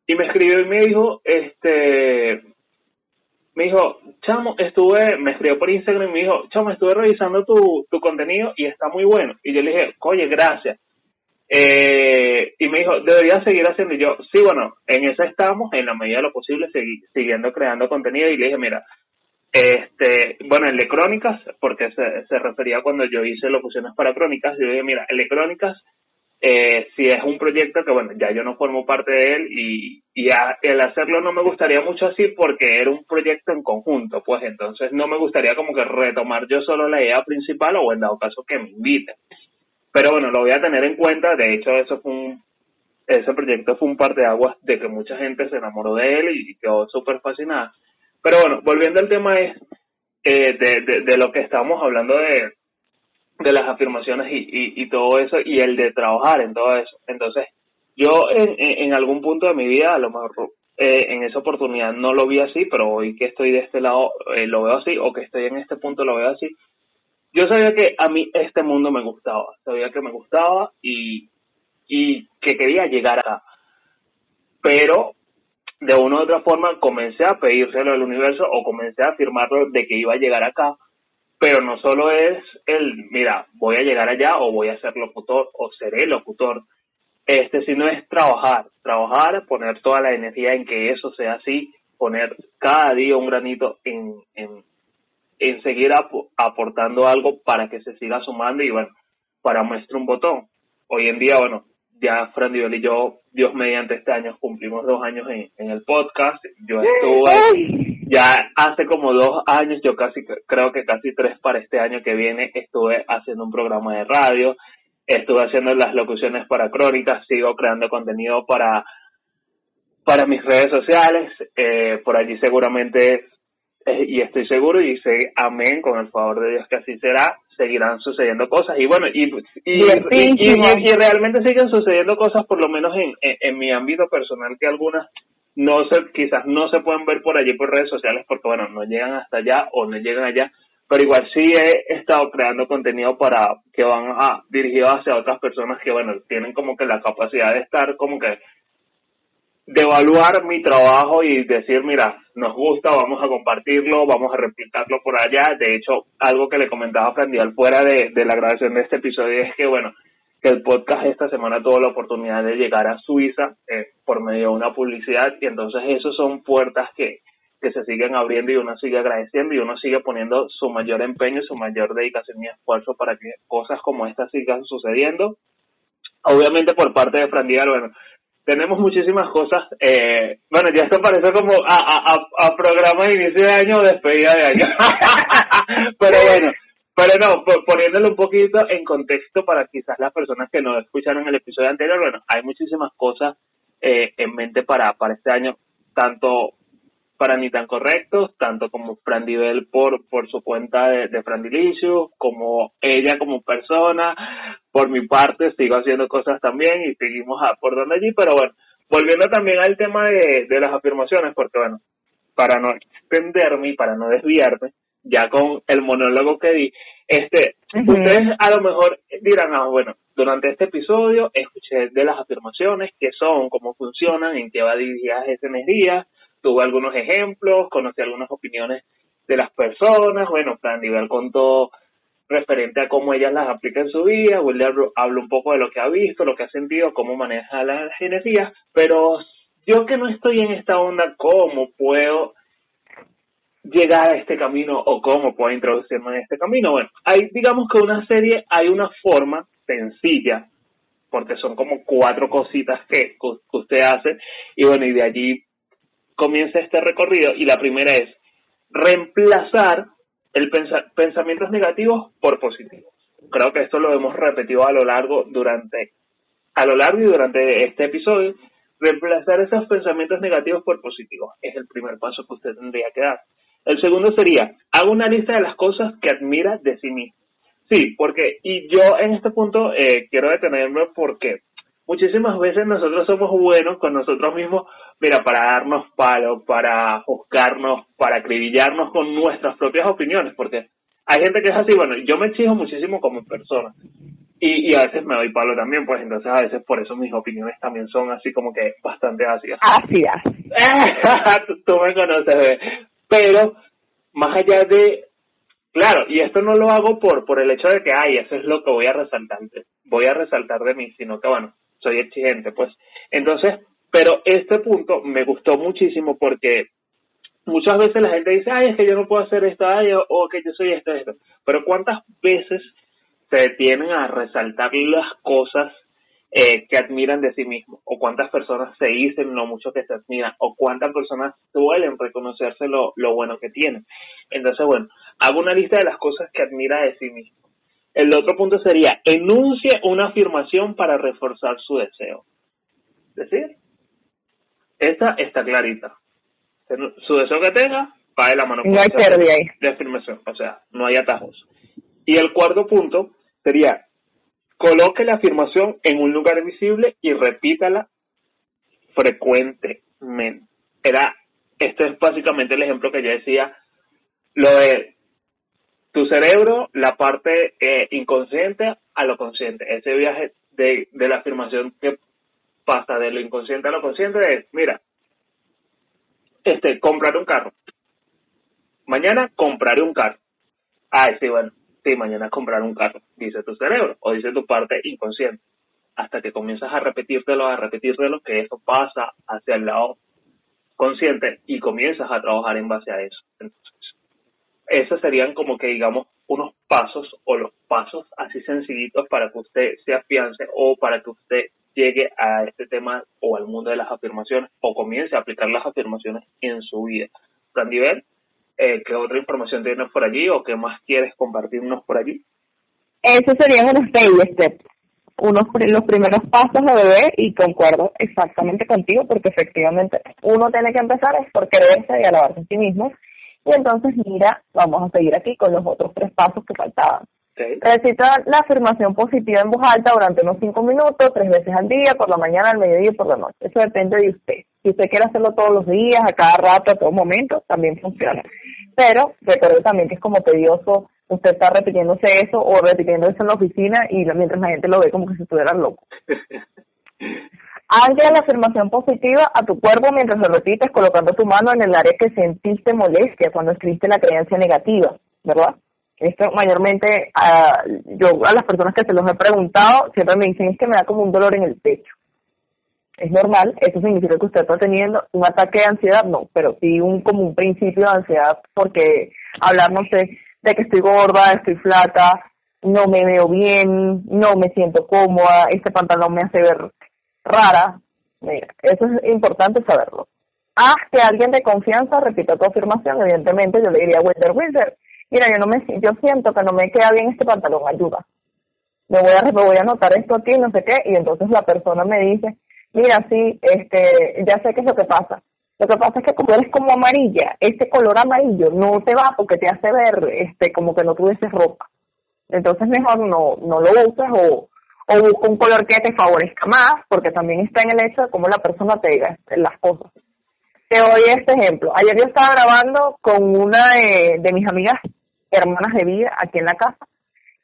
y me escribió y me dijo, este, me dijo, chamo, estuve, me escribió por Instagram y me dijo, chamo, estuve revisando tu, tu contenido y está muy bueno. Y yo le dije, oye, gracias. Eh, y me dijo, deberías seguir haciendo. Y yo, sí, bueno, en eso estamos, en la medida de lo posible, seguir siguiendo creando contenido. Y le dije, mira, este, bueno, el de Crónicas, porque se, se refería cuando yo hice locuciones para Crónicas, yo dije, mira, el de Crónicas eh, si es un proyecto que, bueno, ya yo no formo parte de él y, y el hacerlo no me gustaría mucho así porque era un proyecto en conjunto, pues entonces no me gustaría como que retomar yo solo la idea principal o en dado caso que me inviten. Pero bueno, lo voy a tener en cuenta, de hecho eso fue un, ese proyecto fue un par de aguas de que mucha gente se enamoró de él y quedó súper fascinada. Pero bueno, volviendo al tema es eh, de, de, de lo que estábamos hablando de, de las afirmaciones y, y, todo eso y el de trabajar en todo eso. Entonces, yo en, en, algún punto de mi vida, a lo mejor eh, en esa oportunidad no lo vi así, pero hoy que estoy de este lado eh, lo veo así, o que estoy en este punto lo veo así. Yo sabía que a mí este mundo me gustaba, sabía que me gustaba y, y que quería llegar acá. Pero de una u otra forma comencé a pedírselo al universo o comencé a afirmarlo de que iba a llegar acá pero no solo es el, mira, voy a llegar allá o voy a ser locutor o seré locutor, este, sino es trabajar, trabajar, poner toda la energía en que eso sea así, poner cada día un granito en, en, en seguir aportando algo para que se siga sumando y bueno, para muestra un botón. Hoy en día, bueno, ya Fran y yo, Dios mediante este año, cumplimos dos años en, en el podcast. Yo estuve ya hace como dos años, yo casi creo que casi tres para este año que viene, estuve haciendo un programa de radio, estuve haciendo las locuciones para crónicas, sigo creando contenido para para mis redes sociales, eh, por allí seguramente, eh, y estoy seguro y sé, amén, con el favor de Dios que así será, seguirán sucediendo cosas. Y bueno, y, y, y, realmente siguen sucediendo cosas, por lo menos en, en mi ámbito personal, que algunas no se, quizás no se pueden ver por allí por redes sociales porque, bueno, no llegan hasta allá o no llegan allá, pero igual sí he estado creando contenido para que van a dirigido hacia otras personas que bueno tienen como que la capacidad de estar como que de evaluar mi trabajo y decir mira nos gusta vamos a compartirlo vamos a replicarlo por allá de hecho algo que le comentaba a Frandial fuera de, de la grabación de este episodio es que bueno que el podcast esta semana tuvo la oportunidad de llegar a Suiza eh, por medio de una publicidad y entonces esos son puertas que que se siguen abriendo y uno sigue agradeciendo y uno sigue poniendo su mayor empeño, su mayor dedicación y esfuerzo para que cosas como estas sigan sucediendo. Obviamente por parte de Fran bueno, tenemos muchísimas cosas. Eh, bueno, ya esto parece como a, a, a, programa de inicio de año o despedida de año. pero bueno, pero no, poniéndolo un poquito en contexto para quizás las personas que no escucharon el episodio anterior, bueno, hay muchísimas cosas eh, en mente para, para este año, tanto para ni tan correctos, tanto como Frandivel por, por su cuenta de, de Frandilicio, como ella como persona. Por mi parte, sigo haciendo cosas también y seguimos a, por donde allí, pero bueno, volviendo también al tema de, de las afirmaciones, porque bueno, para no extenderme y para no desviarme, ya con el monólogo que di, este, ustedes a lo mejor dirán, ah, bueno, durante este episodio escuché de las afirmaciones, qué son, cómo funcionan, en qué va dirigida esa energía, tuve algunos ejemplos, conocí algunas opiniones de las personas, bueno, Fran Nivel contó referente a cómo ellas las aplica en su vida, William habla un poco de lo que ha visto, lo que ha sentido, cómo maneja las energías, pero yo que no estoy en esta onda, ¿cómo puedo llegar a este camino o cómo puedo introducirme en este camino? Bueno, hay, digamos que una serie, hay una forma sencilla, porque son como cuatro cositas que, que usted hace, y bueno, y de allí comienza este recorrido y la primera es reemplazar el pensamientos negativos por positivos. Creo que esto lo hemos repetido a lo largo durante a lo largo y durante este episodio. Reemplazar esos pensamientos negativos por positivos es el primer paso que usted tendría que dar. El segundo sería, haga una lista de las cosas que admira de sí mismo. Sí, porque, y yo en este punto eh, quiero detenerme porque muchísimas veces nosotros somos buenos con nosotros mismos, mira, para darnos palo, para juzgarnos, para acribillarnos con nuestras propias opiniones, porque hay gente que es así, bueno, yo me exijo muchísimo como persona. Y, y a veces me doy palo también, pues entonces a veces por eso mis opiniones también son así como que bastante ácidas. Ácidas. tú, me conoces, pero más allá de Claro, y esto no lo hago por por el hecho de que, ay, eso es lo que voy a resaltar, voy a resaltar de mí, sino que, bueno, soy exigente, pues. Entonces, pero este punto me gustó muchísimo porque muchas veces la gente dice, ay, es que yo no puedo hacer esto, ay, o que yo soy esto, esto. Pero ¿cuántas veces se detienen a resaltar las cosas eh, que admiran de sí mismos? ¿O cuántas personas se dicen lo mucho que se admiran? ¿O cuántas personas suelen reconocerse lo, lo bueno que tienen? Entonces, bueno, hago una lista de las cosas que admira de sí mismo. El otro punto sería, enuncie una afirmación para reforzar su deseo. Es decir, esta está clarita. Su deseo que tenga, pague la mano. No hay pérdida ahí. De afirmación, o sea, no hay atajos. Y el cuarto punto sería, coloque la afirmación en un lugar visible y repítala frecuentemente. Era, este es básicamente el ejemplo que yo decía, lo de tu cerebro, la parte eh, inconsciente a lo consciente. Ese viaje de, de la afirmación que pasa de lo inconsciente a lo consciente es, mira, este, comprar un carro. Mañana compraré un carro. Ah, sí, bueno, sí, mañana comprar un carro, dice tu cerebro o dice tu parte inconsciente. Hasta que comienzas a repetírtelo, a repetírtelo, que eso pasa hacia el lado consciente y comienzas a trabajar en base a eso esos serían como que digamos unos pasos o los pasos así sencillitos para que usted se afiance o para que usted llegue a este tema o al mundo de las afirmaciones o comience a aplicar las afirmaciones en su vida. Randivel, eh, ¿qué otra información tienes por allí o qué más quieres compartirnos por allí? Esos serían unos baby steps, unos los primeros pasos de bebé y concuerdo exactamente contigo porque efectivamente uno tiene que empezar es por quererse y alabarse a sí mismo y entonces, mira, vamos a seguir aquí con los otros tres pasos que faltaban. Recita la afirmación positiva en voz alta durante unos cinco minutos, tres veces al día, por la mañana, al mediodía y por la noche. Eso depende de usted. Si usted quiere hacerlo todos los días, a cada rato, a todo momento, también funciona. Pero recuerde también que es como tedioso usted está repitiéndose eso o repitiendo eso en la oficina y mientras la gente lo ve como que si estuviera loco. Ancla la afirmación positiva a tu cuerpo mientras lo repites colocando tu mano en el área que sentiste molestia cuando escribiste la creencia negativa, ¿verdad? Esto mayormente, a, yo a las personas que se los he preguntado siempre me dicen es que me da como un dolor en el pecho. Es normal, eso significa que usted está teniendo un ataque de ansiedad, no, pero sí un como un principio de ansiedad porque hablar, no sé, de que estoy gorda, estoy flaca, no me veo bien, no me siento cómoda, este pantalón me hace ver rara. Mira, eso es importante saberlo. Haz que alguien de confianza repita tu afirmación. Evidentemente, yo le diría Wilder, Wilder, mira, yo no me, yo siento que no me queda bien este pantalón, ayuda. Me voy a, me voy a anotar esto aquí, no sé qué, y entonces la persona me dice, mira, sí, este, ya sé qué es lo que pasa. Lo que pasa es que como eres como amarilla, este color amarillo no te va porque te hace ver este como que no tuvieses ropa. Entonces mejor no, no lo uses o, o busca un color que te favorezca más, porque también está en el hecho de cómo la persona te diga las cosas. Te doy este ejemplo. Ayer yo estaba grabando con una de, de mis amigas hermanas de vida aquí en la casa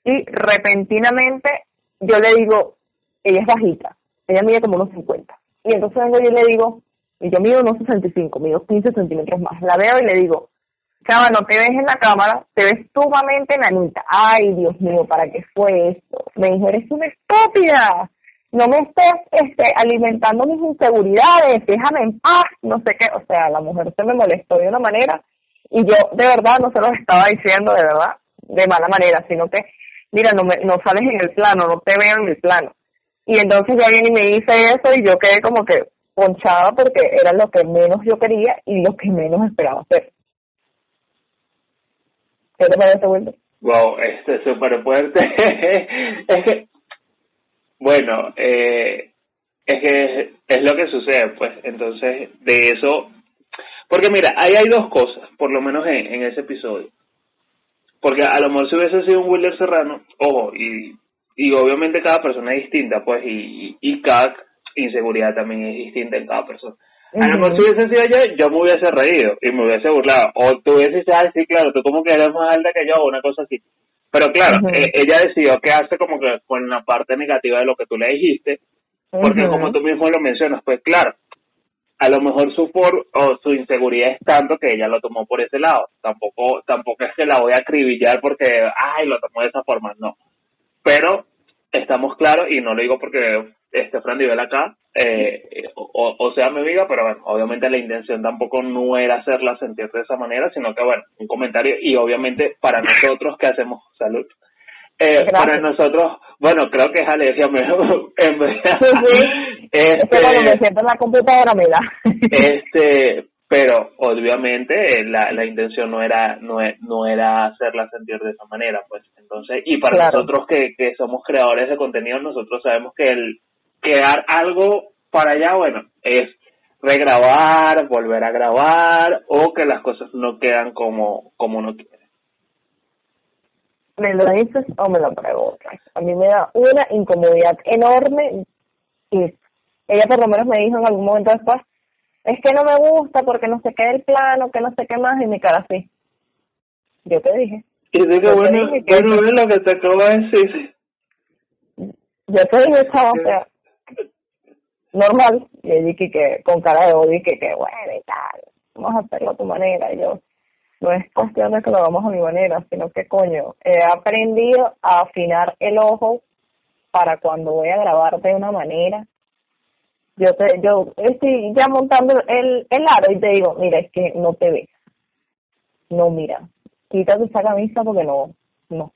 y repentinamente yo le digo, ella es bajita, ella mide como unos 50. Y entonces vengo y le digo, y yo mido unos 65, mido 15 centímetros más. La veo y le digo, chava, no te ves en la cámara, te ves sumamente nanita. Ay, Dios mío, ¿para qué fue esto? Me dijo, eres una estúpida. No me estés este, alimentando mis inseguridades, déjame en paz, no sé qué. O sea, la mujer se me molestó de una manera y yo de verdad no se lo estaba diciendo de verdad de mala manera, sino que, mira, no, me, no sales en el plano, no te veo en el plano. Y entonces ya viene y me dice eso y yo quedé como que ponchada porque era lo que menos yo quería y lo que menos esperaba hacer. ¿Qué te parece, Wilder? Wow, este es súper fuerte. es que, bueno, eh, es que es, lo que sucede, pues. Entonces, de eso. Porque mira, ahí hay dos cosas, por lo menos en, en ese episodio. Porque a lo mejor si hubiese sido un Wilder Serrano, ojo, y, y obviamente cada persona es distinta, pues, y, y cada inseguridad también es distinta en cada persona. A lo mejor si hubiese sido yo, yo me hubiese reído y me hubiese burlado. O tú hubieses dicho, sí, claro, tú como que eres más alta que yo, o una cosa así. Pero claro, eh, ella decidió quedarse como que con la parte negativa de lo que tú le dijiste, porque como tú mismo lo mencionas, pues claro, a lo mejor su por o su inseguridad es tanto que ella lo tomó por ese lado. Tampoco tampoco es que la voy a acribillar porque, ay, lo tomó de esa forma, no. Pero estamos claros, y no lo digo porque este Fran Nivel acá, eh, o, o, sea mi amiga, pero bueno, obviamente la intención tampoco no era hacerla sentir de esa manera, sino que bueno, un comentario y obviamente para nosotros que hacemos salud. Eh, para nosotros, bueno, creo que es alergia en verdad. Este, me siento en la computadora, mira. este, pero obviamente la, la intención no era no, no era hacerla sentir de esa manera, pues entonces, y para nosotros que, que somos creadores de contenido, nosotros sabemos que el quedar algo para allá, bueno, es regrabar, volver a grabar o que las cosas no quedan como, como uno quiere. ¿Me lo dices o me lo preguntas? A mí me da una incomodidad enorme y ella por lo menos me dijo en algún momento después, es que no me gusta porque no se queda el plano, que no sé qué más, y mi cara así. Yo te dije. Y digo, bueno, bueno, lo que te acabo de decir. Yo te dije, chavo, o sea, normal. Y dije que con cara de odio que, que bueno y tal, vamos a hacerlo a tu manera. Y yo, no es cuestión de que lo hagamos a mi manera, sino que coño, he aprendido a afinar el ojo para cuando voy a grabar de una manera. Yo te, yo estoy ya montando el, el aro y te digo, mira, es que no te ves. No, mira, quítate esa camisa porque no, no.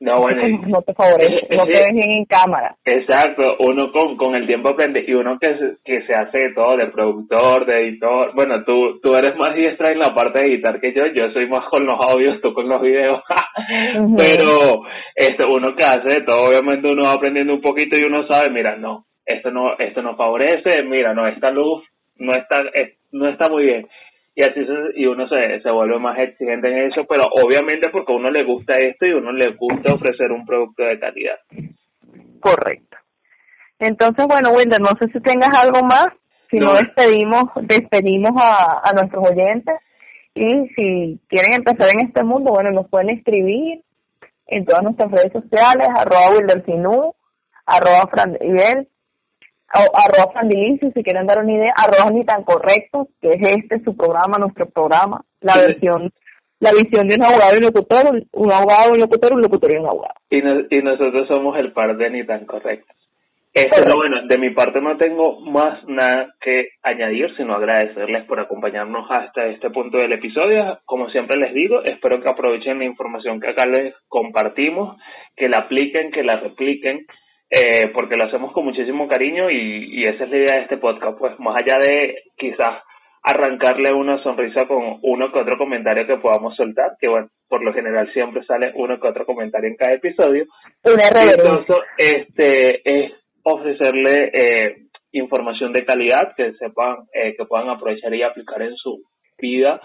No, bueno, no te favorece, no te ves bien en cámara. Exacto, uno con, con el tiempo aprende y uno que se, que se hace todo, de productor, de editor. Bueno, tú, tú eres más diestra en la parte de editar que yo, yo soy más con los audios, tú con los videos. Pero este, uno que hace todo, obviamente uno va aprendiendo un poquito y uno sabe, mira, no, esto no, esto no favorece, mira, no, esta luz no está, no está muy bien y así y uno se, se vuelve más exigente en eso, pero obviamente porque a uno le gusta esto y a uno le gusta ofrecer un producto de calidad. Correcto. Entonces, bueno, Winder, no sé si tengas algo más, si no, despedimos despedimos a, a nuestros oyentes y si quieren empezar en este mundo, bueno, nos pueden escribir en todas nuestras redes sociales, arroba Wildersinú, arroba Frandibel, arroba Frandilicio, si quieren dar una idea, arroba ni tan correcto, que es este su programa, nuestro programa, la versión la visión de un abogado y un locutor, un abogado y un locutor, un locutor y un abogado. Y, y nosotros somos el par de ni tan correctos. Eso es bueno, de mi parte no tengo más nada que añadir, sino agradecerles por acompañarnos hasta este punto del episodio. Como siempre les digo, espero que aprovechen la información que acá les compartimos, que la apliquen, que la repliquen, eh, porque lo hacemos con muchísimo cariño y, y esa es la idea de este podcast, pues más allá de quizás arrancarle una sonrisa con uno que otro comentario que podamos soltar, que bueno, por lo general siempre sale uno que otro comentario en cada episodio. Una Entonces, este, es ofrecerle eh, información de calidad que sepan, eh, que puedan aprovechar y aplicar en su vida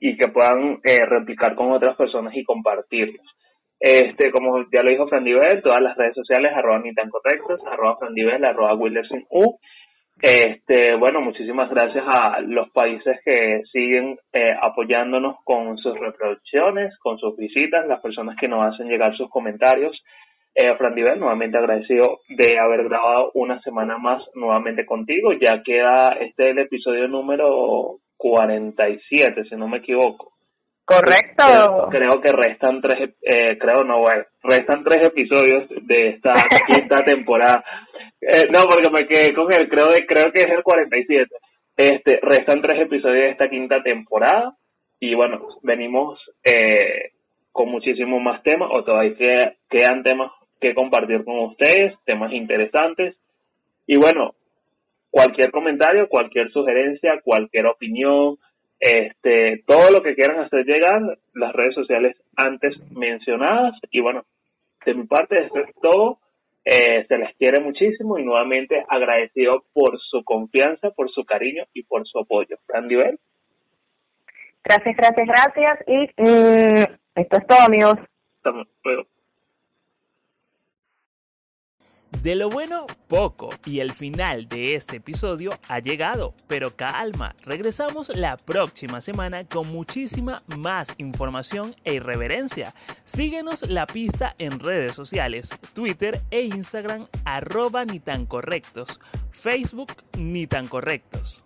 y que puedan eh, replicar con otras personas y compartirlos. Este, como ya lo dijo Frandivel, todas las redes sociales, arroba ni tan correctos, arroba Frandivel, arroba Wilderson U, este, bueno, muchísimas gracias a los países que siguen eh, apoyándonos con sus reproducciones, con sus visitas, las personas que nos hacen llegar sus comentarios. Eh, Fran Diver, nuevamente agradecido de haber grabado una semana más nuevamente contigo. Ya queda este el episodio número 47, si no me equivoco. Correcto. Creo, que restan tres, eh, creo no, bueno, restan tres episodios de esta quinta temporada. Eh, no, porque me quedé con él, creo, creo que es el 47. Este, restan tres episodios de esta quinta temporada y bueno, venimos eh, con muchísimos más temas o todavía quedan temas que compartir con ustedes, temas interesantes. Y bueno, cualquier comentario, cualquier sugerencia, cualquier opinión, este, todo lo que quieran hacer llegar, las redes sociales antes mencionadas. Y bueno, de mi parte, esto es todo. Eh, se les quiere muchísimo y nuevamente agradecido por su confianza, por su cariño y por su apoyo. Randy Bell. Gracias, gracias, gracias. Y mm, esto es todo, amigos. De lo bueno, poco, y el final de este episodio ha llegado, pero calma, regresamos la próxima semana con muchísima más información e irreverencia. Síguenos la pista en redes sociales, Twitter e Instagram arroba correctos, Facebook ni tan correctos.